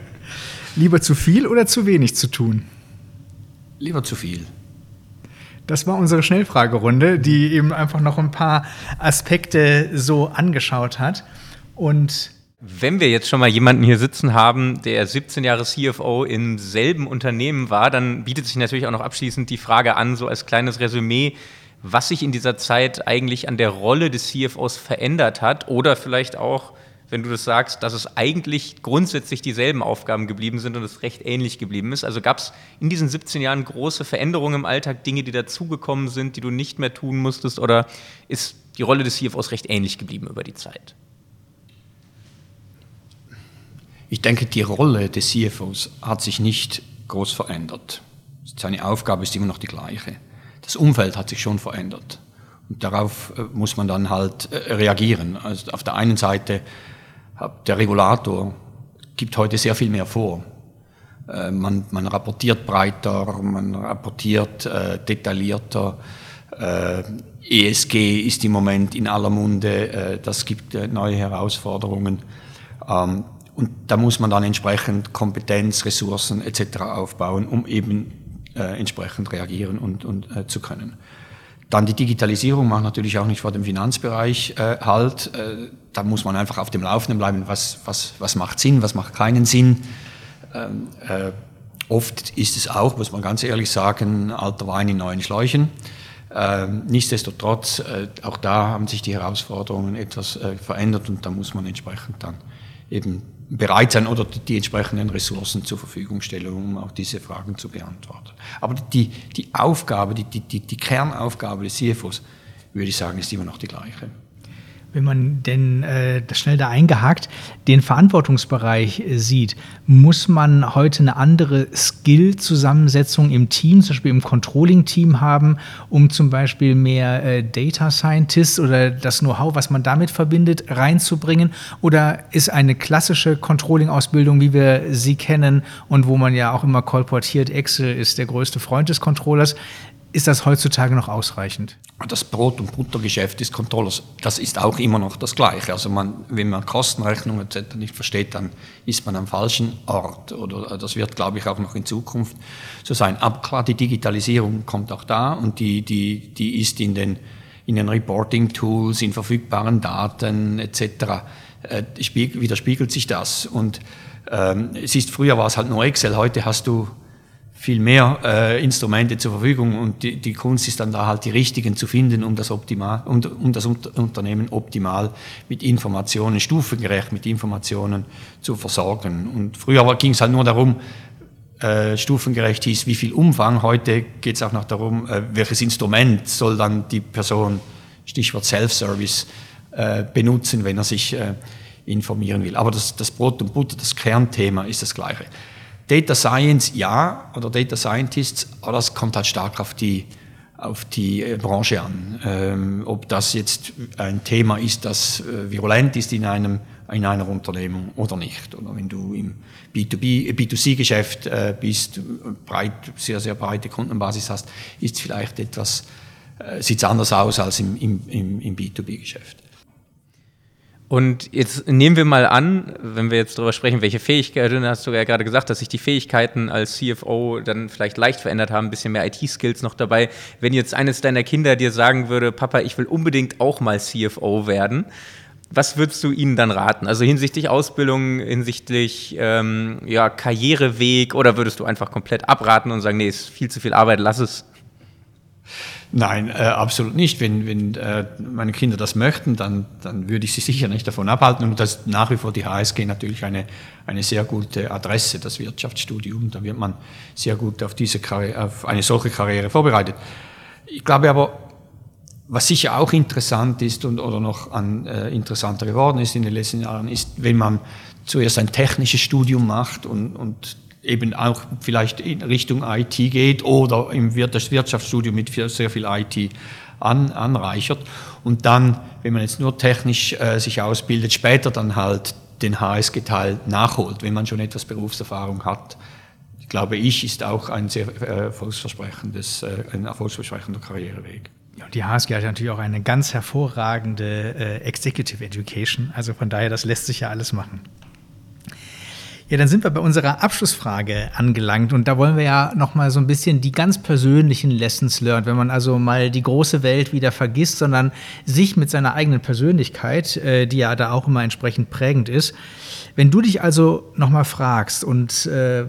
Lieber zu viel oder zu wenig zu tun? Lieber zu viel. Das war unsere Schnellfragerunde, die eben einfach noch ein paar Aspekte so angeschaut hat. Und Wenn wir jetzt schon mal jemanden hier sitzen haben, der 17 Jahre CFO im selben Unternehmen war, dann bietet sich natürlich auch noch abschließend die Frage an, so als kleines Resümee, was sich in dieser Zeit eigentlich an der Rolle des CFOs verändert hat oder vielleicht auch, wenn du das sagst, dass es eigentlich grundsätzlich dieselben Aufgaben geblieben sind und es recht ähnlich geblieben ist. Also gab es in diesen 17 Jahren große Veränderungen im Alltag, Dinge, die dazugekommen sind, die du nicht mehr tun musstest oder ist die Rolle des CFOs recht ähnlich geblieben über die Zeit? Ich denke, die Rolle des CFOs hat sich nicht groß verändert. Seine Aufgabe ist immer noch die gleiche. Das Umfeld hat sich schon verändert. Und darauf äh, muss man dann halt äh, reagieren. Also auf der einen Seite der Regulator gibt heute sehr viel mehr vor. Äh, man, man rapportiert breiter, man rapportiert äh, detaillierter. Äh, ESG ist im Moment in aller Munde, äh, das gibt neue Herausforderungen. Ähm, und da muss man dann entsprechend Kompetenz, Ressourcen etc. aufbauen, um eben äh, entsprechend reagieren und, und äh, zu können. Dann die Digitalisierung macht natürlich auch nicht vor dem Finanzbereich äh, halt. Äh, da muss man einfach auf dem Laufenden bleiben, was, was, was macht Sinn, was macht keinen Sinn. Ähm, äh, oft ist es auch, muss man ganz ehrlich sagen, alter Wein in neuen Schläuchen. Ähm, nichtsdestotrotz, äh, auch da haben sich die Herausforderungen etwas äh, verändert und da muss man entsprechend dann eben bereit sein oder die entsprechenden Ressourcen zur Verfügung stellen, um auch diese Fragen zu beantworten. Aber die, die Aufgabe, die, die, die Kernaufgabe des CFOs, würde ich sagen, ist immer noch die gleiche wenn man denn äh, schnell da eingehakt, den Verantwortungsbereich äh, sieht, muss man heute eine andere Skill-Zusammensetzung im Team, zum Beispiel im Controlling-Team haben, um zum Beispiel mehr äh, Data Scientists oder das Know-how, was man damit verbindet, reinzubringen? Oder ist eine klassische Controlling-Ausbildung, wie wir sie kennen und wo man ja auch immer kolportiert, Excel ist der größte Freund des Controllers, ist das heutzutage noch ausreichend? Das Brot- und Buttergeschäft des Controllers, das ist auch immer noch das Gleiche. Also man, wenn man Kostenrechnung etc. nicht versteht, dann ist man am falschen Ort. Oder das wird, glaube ich, auch noch in Zukunft so sein. Aber klar, die Digitalisierung kommt auch da und die, die, die ist in den, in den Reporting-Tools, in verfügbaren Daten etc. Äh, widerspiegelt sich das. Und ähm, es ist früher war es halt nur Excel, heute hast du viel mehr äh, Instrumente zur Verfügung und die, die, Kunst ist dann da halt die richtigen zu finden, um das, optimal, um, um das Unternehmen optimal mit Informationen, stufengerecht mit Informationen zu versorgen. Und früher ging es halt nur darum, äh, stufengerecht hieß, wie viel Umfang. Heute geht es auch noch darum, äh, welches Instrument soll dann die Person, Stichwort Self-Service, äh, benutzen, wenn er sich äh, informieren will. Aber das, das Brot und Butter, das Kernthema ist das gleiche. Data Science ja oder Data Scientists, aber das kommt halt stark auf die, auf die äh, Branche an. Ähm, ob das jetzt ein Thema ist, das äh, virulent ist in, einem, in einer Unternehmung oder nicht. Oder wenn du im B2B, B2C-Geschäft äh, bist, breit, sehr, sehr breite Kundenbasis hast, ist vielleicht etwas, sieht es anders aus als im, im, im B2B-Geschäft. Und jetzt nehmen wir mal an, wenn wir jetzt darüber sprechen, welche Fähigkeiten, hast du ja gerade gesagt, dass sich die Fähigkeiten als CFO dann vielleicht leicht verändert haben, ein bisschen mehr IT-Skills noch dabei. Wenn jetzt eines deiner Kinder dir sagen würde, Papa, ich will unbedingt auch mal CFO werden, was würdest du ihnen dann raten? Also hinsichtlich Ausbildung, hinsichtlich ähm, ja, Karriereweg oder würdest du einfach komplett abraten und sagen, nee, ist viel zu viel Arbeit, lass es? Nein, äh, absolut nicht. Wenn, wenn äh, meine Kinder das möchten, dann, dann würde ich sie sicher nicht davon abhalten. Und das ist nach wie vor die HSG natürlich eine, eine sehr gute Adresse, das Wirtschaftsstudium. Da wird man sehr gut auf, diese Karriere, auf eine solche Karriere vorbereitet. Ich glaube aber, was sicher auch interessant ist und oder noch an, äh, interessanter geworden ist in den letzten Jahren, ist, wenn man zuerst ein technisches Studium macht und, und eben auch vielleicht in Richtung IT geht oder im das Wirtschaftsstudium mit sehr viel IT an, anreichert und dann, wenn man jetzt nur technisch äh, sich ausbildet, später dann halt den HSG-Teil nachholt, wenn man schon etwas Berufserfahrung hat. Glaube ich, ist auch ein sehr äh, erfolgsversprechendes, äh, ein erfolgsversprechender Karriereweg. Ja, die HSG hat natürlich auch eine ganz hervorragende äh, Executive Education. Also von daher, das lässt sich ja alles machen. Ja, dann sind wir bei unserer Abschlussfrage angelangt und da wollen wir ja noch mal so ein bisschen die ganz persönlichen Lessons learned, wenn man also mal die große Welt wieder vergisst, sondern sich mit seiner eigenen Persönlichkeit, äh, die ja da auch immer entsprechend prägend ist. Wenn du dich also noch mal fragst und äh,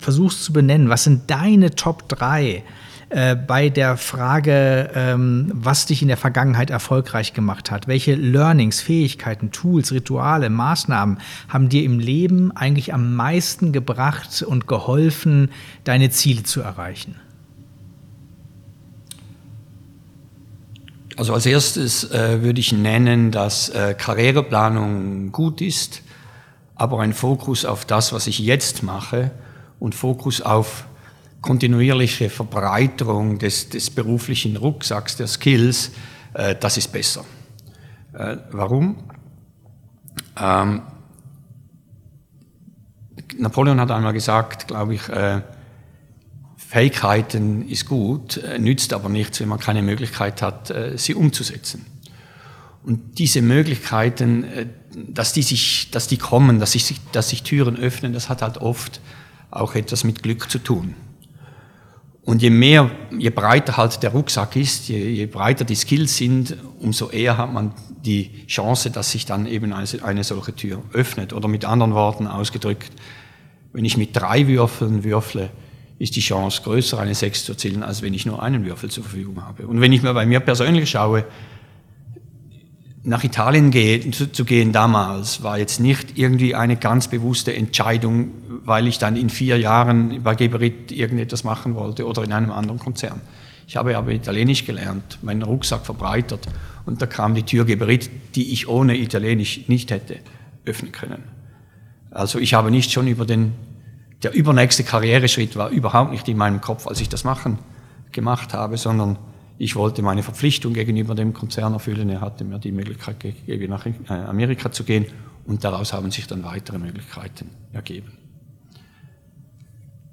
versuchst zu benennen, was sind deine Top 3 äh, bei der Frage, ähm, was dich in der Vergangenheit erfolgreich gemacht hat. Welche Learnings, Fähigkeiten, Tools, Rituale, Maßnahmen haben dir im Leben eigentlich am meisten gebracht und geholfen, deine Ziele zu erreichen? Also als erstes äh, würde ich nennen, dass äh, Karriereplanung gut ist, aber ein Fokus auf das, was ich jetzt mache und Fokus auf kontinuierliche Verbreiterung des, des beruflichen Rucksacks der Skills, äh, das ist besser. Äh, warum? Ähm, Napoleon hat einmal gesagt, glaube ich, äh, Fähigkeiten ist gut, äh, nützt aber nichts, wenn man keine Möglichkeit hat, äh, sie umzusetzen. Und diese Möglichkeiten, äh, dass die, sich, dass die kommen, dass sich, dass sich Türen öffnen, das hat halt oft auch etwas mit Glück zu tun. Und je mehr, je breiter halt der Rucksack ist, je, je, breiter die Skills sind, umso eher hat man die Chance, dass sich dann eben eine, eine solche Tür öffnet. Oder mit anderen Worten ausgedrückt, wenn ich mit drei Würfeln würfle, ist die Chance größer, eine Sechs zu erzielen, als wenn ich nur einen Würfel zur Verfügung habe. Und wenn ich mir bei mir persönlich schaue, nach Italien gehen, zu, zu, gehen damals war jetzt nicht irgendwie eine ganz bewusste Entscheidung, weil ich dann in vier Jahren bei Geberit irgendetwas machen wollte oder in einem anderen Konzern. Ich habe aber Italienisch gelernt, meinen Rucksack verbreitert und da kam die Tür Geberit, die ich ohne Italienisch nicht hätte öffnen können. Also ich habe nicht schon über den, der übernächste Karriereschritt war überhaupt nicht in meinem Kopf, als ich das machen gemacht habe, sondern ich wollte meine Verpflichtung gegenüber dem Konzern erfüllen. Er hatte mir die Möglichkeit gegeben, nach äh, Amerika zu gehen und daraus haben sich dann weitere Möglichkeiten ergeben.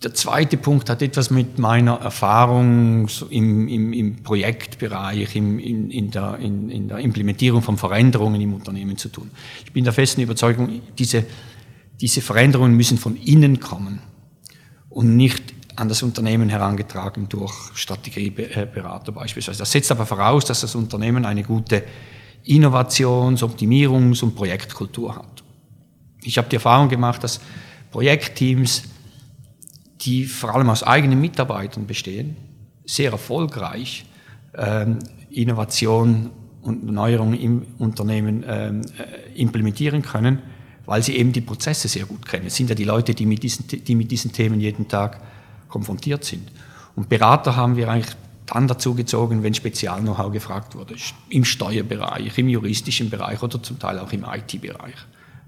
Der zweite Punkt hat etwas mit meiner Erfahrung im, im, im Projektbereich, im, in, in, der, in, in, der, Implementierung von Veränderungen im Unternehmen zu tun. Ich bin der festen Überzeugung, diese, diese Veränderungen müssen von innen kommen und nicht an das Unternehmen herangetragen durch Strategieberater beispielsweise. Das setzt aber voraus, dass das Unternehmen eine gute Innovations-, Optimierungs- und Projektkultur hat. Ich habe die Erfahrung gemacht, dass Projektteams, die vor allem aus eigenen Mitarbeitern bestehen, sehr erfolgreich ähm, Innovation und Neuerungen im Unternehmen ähm, äh, implementieren können, weil sie eben die Prozesse sehr gut kennen. Es sind ja die Leute, die mit diesen, die mit diesen Themen jeden Tag konfrontiert sind. Und Berater haben wir eigentlich dann dazu gezogen, wenn Spezial-Know-how gefragt wurde, im Steuerbereich, im juristischen Bereich oder zum Teil auch im IT-Bereich,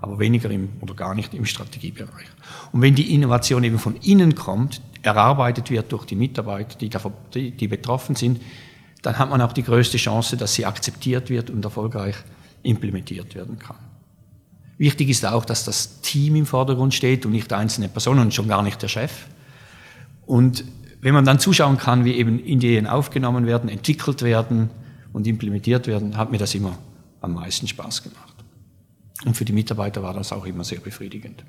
aber weniger im oder gar nicht im Strategiebereich. Und wenn die Innovation eben von innen kommt, erarbeitet wird durch die Mitarbeiter, die, davon, die, die betroffen sind, dann hat man auch die größte Chance, dass sie akzeptiert wird und erfolgreich implementiert werden kann. Wichtig ist auch, dass das Team im Vordergrund steht und nicht einzelne Personen und schon gar nicht der Chef. Und wenn man dann zuschauen kann, wie eben Ideen aufgenommen werden, entwickelt werden und implementiert werden, hat mir das immer am meisten Spaß gemacht. Und für die Mitarbeiter war das auch immer sehr befriedigend.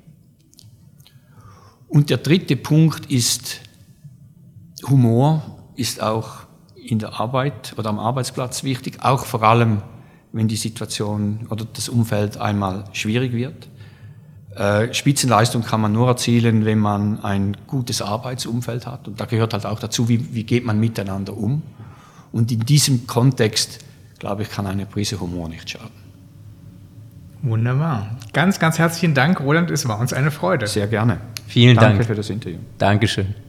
Und der dritte Punkt ist, Humor ist auch in der Arbeit oder am Arbeitsplatz wichtig, auch vor allem, wenn die Situation oder das Umfeld einmal schwierig wird. Äh, Spitzenleistung kann man nur erzielen, wenn man ein gutes Arbeitsumfeld hat. Und da gehört halt auch dazu, wie, wie geht man miteinander um. Und in diesem Kontext, glaube ich, kann eine Prise Humor nicht schaden. Wunderbar. Ganz, ganz herzlichen Dank, Roland. Es war uns eine Freude. Sehr gerne. Vielen Danke Dank. für das Interview. Dankeschön.